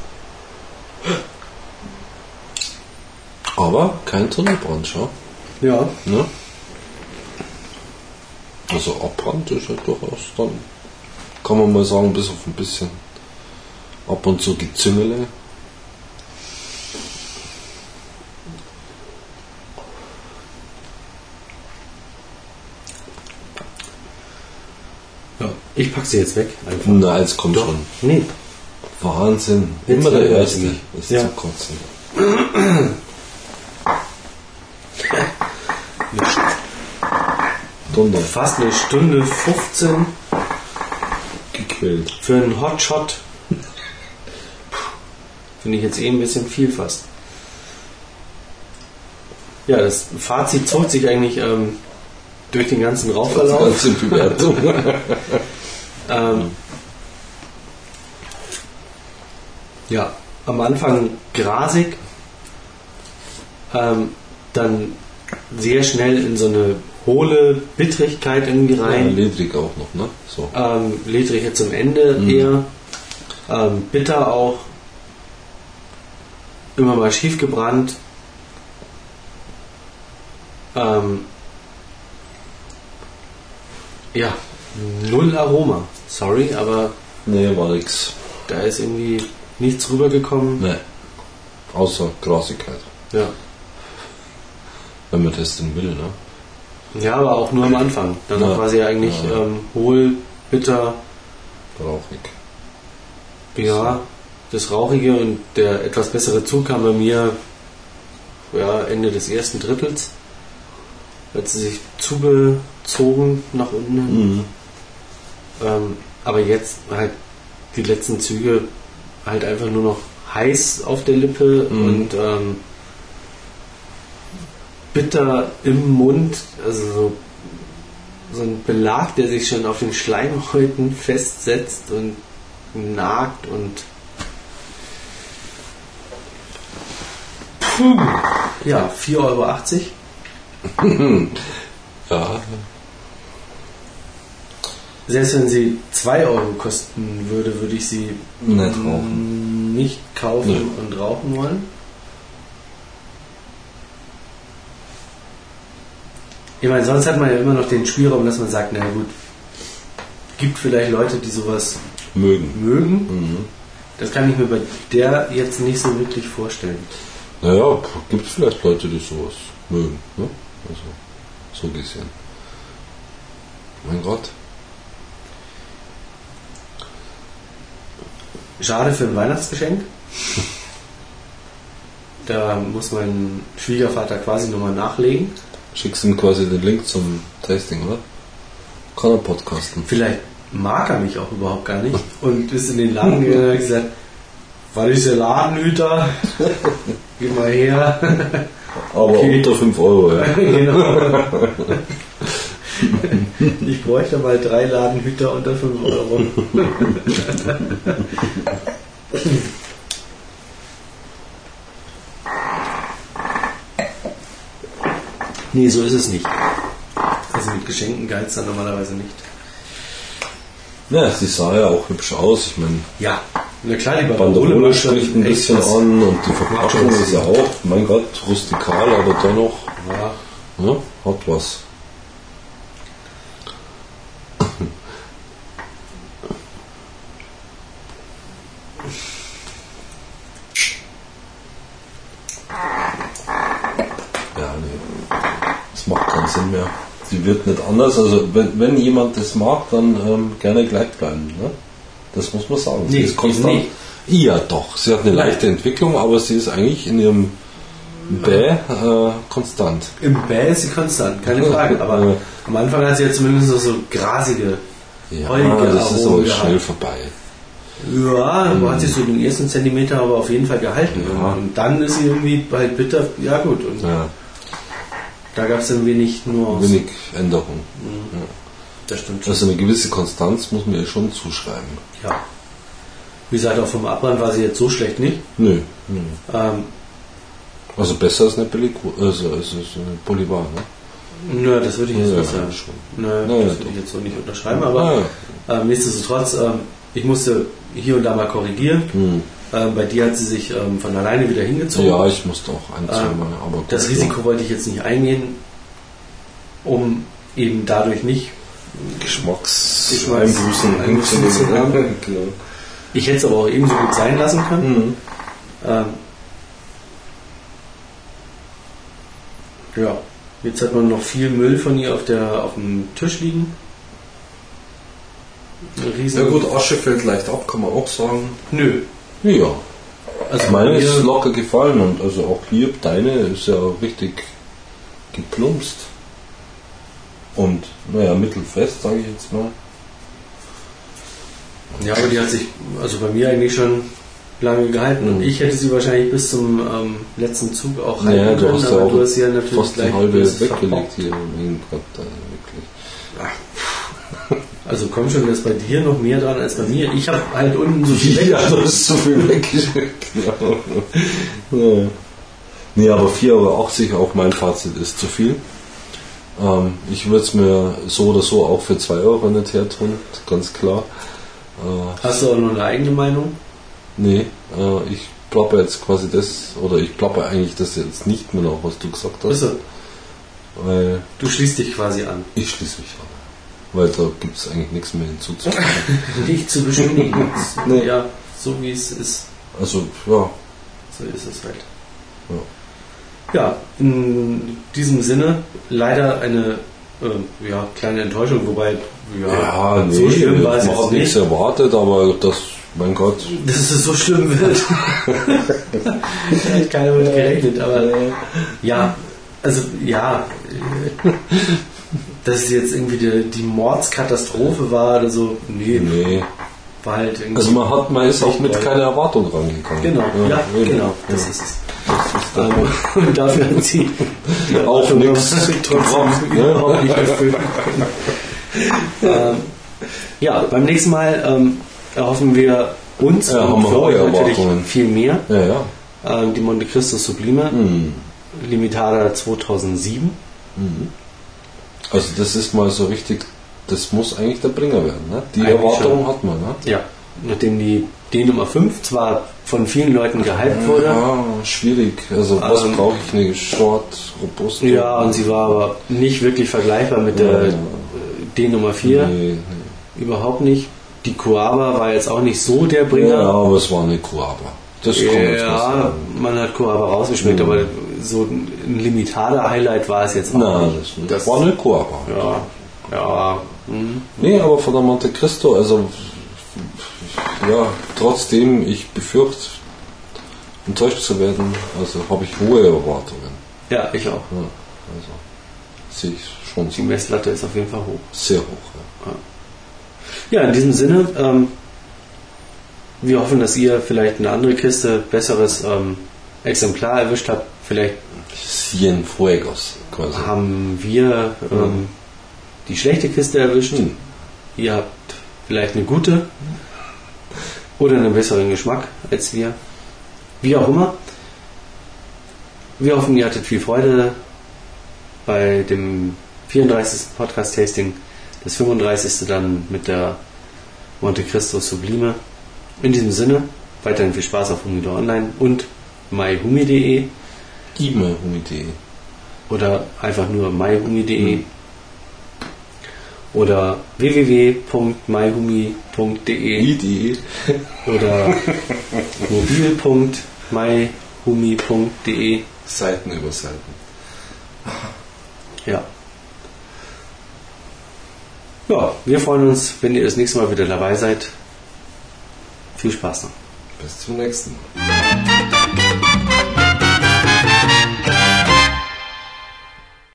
Aber kein Tunnelbrand, schau. Ja. Ne? Also Abbrand ist ja durchaus dann, kann man mal sagen, bis auf ein bisschen ab und zu Gezüngele. ja. Ich pack sie jetzt weg. Einfach. Na, jetzt kommt Doch. schon. Nee. Wahnsinn. Jetzt Immer der Erste ist Ja. zu kotzen. Dunder. Fast eine Stunde 15 Gequält. für einen Hotshot. Finde ich jetzt eh ein bisschen viel fast. Ja, das Fazit zog sich eigentlich ähm, durch den ganzen Bewertung. Ähm, ja, am Anfang grasig, ähm, dann sehr schnell in so eine hohle Bittrigkeit irgendwie Ja, rein. ledrig auch noch, ne? So. Ähm, ledrig jetzt zum Ende Mhm. eher. Ähm, bitter auch. Immer mal schief gebrannt. Ähm, ja, null Aroma. Sorry, aber Nee, war nix. da ist irgendwie nichts rübergekommen. Nee. Außer Grasigkeit. Ja. Wenn man das denn will, ne? ja, aber auch nur am Anfang. Danach Ja. war sie eigentlich Ja. ähm, hohl, bitter, Rauchig. Ja, das Rauchige und der etwas bessere Zug kam bei mir ja, Ende des ersten Drittels. Hat sie sich zugezogen nach unten. Mhm. Ähm, aber jetzt halt die letzten Züge halt einfach nur noch heiß auf der Lippe Mhm. und ähm, bitter im Mund. Also so, so ein Belag, der sich schon auf den Schleimhäuten festsetzt und nagt und Puh. ja, 4,80 Euro. Ja, Selbst wenn sie 2 Euro kosten würde, würde ich sie Nicht rauchen. nicht kaufen Nee. und rauchen wollen. Ich meine, sonst hat man ja immer noch den Spielraum, dass man sagt, na gut, gibt vielleicht Leute, die sowas mögen. mögen. Mhm. Das kann ich mir bei der jetzt nicht so wirklich vorstellen. Naja, gibt es vielleicht Leute, die sowas mögen, ne? Also, so gesehen. Mein Gott. Schade für ein Weihnachtsgeschenk. Da muss mein Schwiegervater quasi nochmal nachlegen. Schickst ihm quasi den Link zum Tasting, oder? Kann er podcasten. Vielleicht mag er mich auch überhaupt gar nicht und ist in den Laden gegangen und hat gesagt, was ist der Ladenhüter? Geh mal her. Aber Okay. unter 5 Euro, ja. genau. Ich bräuchte mal drei Ladenhüter unter 5 Euro. Nee, so ist es nicht. Also mit Geschenken geizt dann normalerweise nicht. Ja, sie sah ja auch hübsch aus. Ich meine, Ja, na klar, die Banderole spricht ein bisschen an und die Verpackung ist ja auch, mein Gott, rustikal, aber dennoch Ja, ne, hat was. Ja, nee. Das macht keinen Sinn mehr. Sie wird nicht anders. Also wenn, wenn jemand das mag, dann ähm, gerne gleich bleiben. Ne? Das muss man sagen. Sie Nee, ist konstant. nee. Ja, doch. Sie hat eine leichte Entwicklung, aber sie ist eigentlich in ihrem Bäh äh, konstant. im Bäh ist sie konstant, keine Frage. Aber Ja. am Anfang hat sie ja zumindest noch so grasige, Ja, heulige das ist aber schnell gehabt. vorbei. Ja, da hat sie so den ersten Zentimeter aber auf jeden Fall gehalten. Ja. Und dann ist sie irgendwie halt bitter, ja gut. Und Ja, da gab es irgendwie nicht nur. wenig Änderung. Das stimmt. Also eine gewisse Konstanz muss man ihr schon zuschreiben. Ja. Wie gesagt, auch vom Abbrand war sie jetzt so schlecht nicht. Nö. nö. Ähm, Also besser als eine Billig, also, also so eine Bolivar, ne? nö, das würde ich jetzt Ja, nicht sagen. schon. Nö, Na ja, das würde ich jetzt so nicht unterschreiben, aber Ah, ähm, nichtsdestotrotz, ähm, ich musste hier und da mal korrigieren. hm. Ähm, bei dir hat sie sich ähm, von alleine wieder hingezogen. ja, ich musste auch ein, zwei Ähm, Mal, aber gut, Das Risiko wollte ich jetzt nicht eingehen, um eben dadurch nicht. Geschmacks Geschmacks- Einbußen Einbußen hinzunehmen. zu haben. genau. Ich hätte es aber auch ebenso gut sein lassen können. Mhm. Ähm, ja, jetzt hat man noch viel Müll von ihr auf, der, auf dem Tisch liegen. Riesen Ja gut, Asche fällt leicht ab, kann man auch sagen. Nö. Ja, also Meine ist locker gefallen und also auch hier, deine ist ja richtig geplumpst. Und naja, mittelfest, sage ich jetzt mal. Ja, aber die hat sich also bei mir eigentlich schon lange gehalten. Und ich hätte sie wahrscheinlich bis zum ähm, letzten Zug auch Naja, halten du können, aber du hast sie ja natürlich fast die gleich halbe weggelegt hier im Ingolstadt, also wirklich. Also kommt schon, dass bei dir noch mehr dran als bei mir. Ich habe halt unten so viel weg. Ja, du hast so viel weggeschickt. Ja. Nee, aber 4,80 Euro, auch mein Fazit ist zu viel. Ähm, ich würde es mir so oder so auch für 2 Euro nicht hertun, ganz klar. Äh, Hast du auch noch eine eigene Meinung? nee, äh, ich plappe jetzt quasi das, oder ich plappe eigentlich das jetzt nicht mehr nach, was du gesagt hast, Also, weil du schließt dich quasi an. ich schließe mich an. Weil da gibt es eigentlich nichts mehr hinzuzufügen. Nicht zu beschönigen. Nee. Ja, so wie es ist, Also, ja, so ist es halt. Ja, in diesem Sinne leider eine äh, ja, kleine Enttäuschung, wobei ja, Ja, nee, so schlimm war es man hat nichts nicht. erwartet, aber das, mein Gott. Dass es so schlimm wird. da hat keiner mit gerechnet, aber ja, also ja, dass es jetzt irgendwie die, die Mordskatastrophe war oder so, nee, Nee. war halt irgendwie. Also man hat, man ist auch mit keiner Erwartung rangekommen. genau, ja, eben. genau, das Ja. ist es. Das ist dann Ähm, und dafür hat sie auch nichts ne? überhaupt nicht erfüllt. ähm, ja, beim nächsten Mal ähm, erhoffen wir uns Ja, und wir für euch natürlich Erwartungen. viel mehr. Ja, ja. Ähm, die Monte Cristo Sublime, Hm. Limitada 2007. Also das ist mal so richtig, das muss eigentlich der Bringer werden. Ne? Die Eigentlich Erwartung schon. hat man. Ne? Ja, nachdem die D Nummer 5 zwar von vielen Leuten gehypt wurde, Ja, schwierig. Also was Ähm, brauche ich? Eine Short, robust? ja, und sie war aber nicht wirklich vergleichbar mit der Ja. äh, D Nummer 4, Nee, überhaupt nicht. Die Coaba war jetzt auch nicht so der nee. Bringer. Ja, aber es war eine Coaba. Das mal Ja, man hat Coaba rausgeschmeckt, Mhm. aber so ein Limitada-Highlight war es jetzt auch Nein, nicht. das, war eine Coaba. ja, ja, hm. Nee, aber von der Monte Cristo, also ja, trotzdem, ich befürchte, enttäuscht zu werden, also habe ich hohe Erwartungen. ja, ich auch. Ja, also sehe ich schon Die Messlatte ist auf jeden Fall hoch. sehr hoch. Ja. Ja, in diesem Sinne, ähm, wir hoffen, dass ihr vielleicht eine andere Kiste, besseres ähm, Exemplar erwischt habt. Vielleicht Cienfuegos quasi. haben wir ähm, die schlechte Kiste erwischt. Hm. Ihr habt vielleicht eine gute oder einen besseren Geschmack als wir. Wie auch immer. Wir hoffen, ihr hattet viel Freude bei dem 34. Podcast-Tasting. Das 35. dann mit der Monte Cristo Sublime. In diesem Sinne, weiterhin viel Spaß auf Humidor Online und myhumi.de Gib Idee. oder einfach nur myhumi.de oder www.myhumi.de Idee. oder mobil.myhumi.de. Seiten über Seiten. Ja. Ja, wir freuen uns, wenn ihr das nächste Mal wieder dabei seid. Viel Spaß noch. Bis zum nächsten Mal.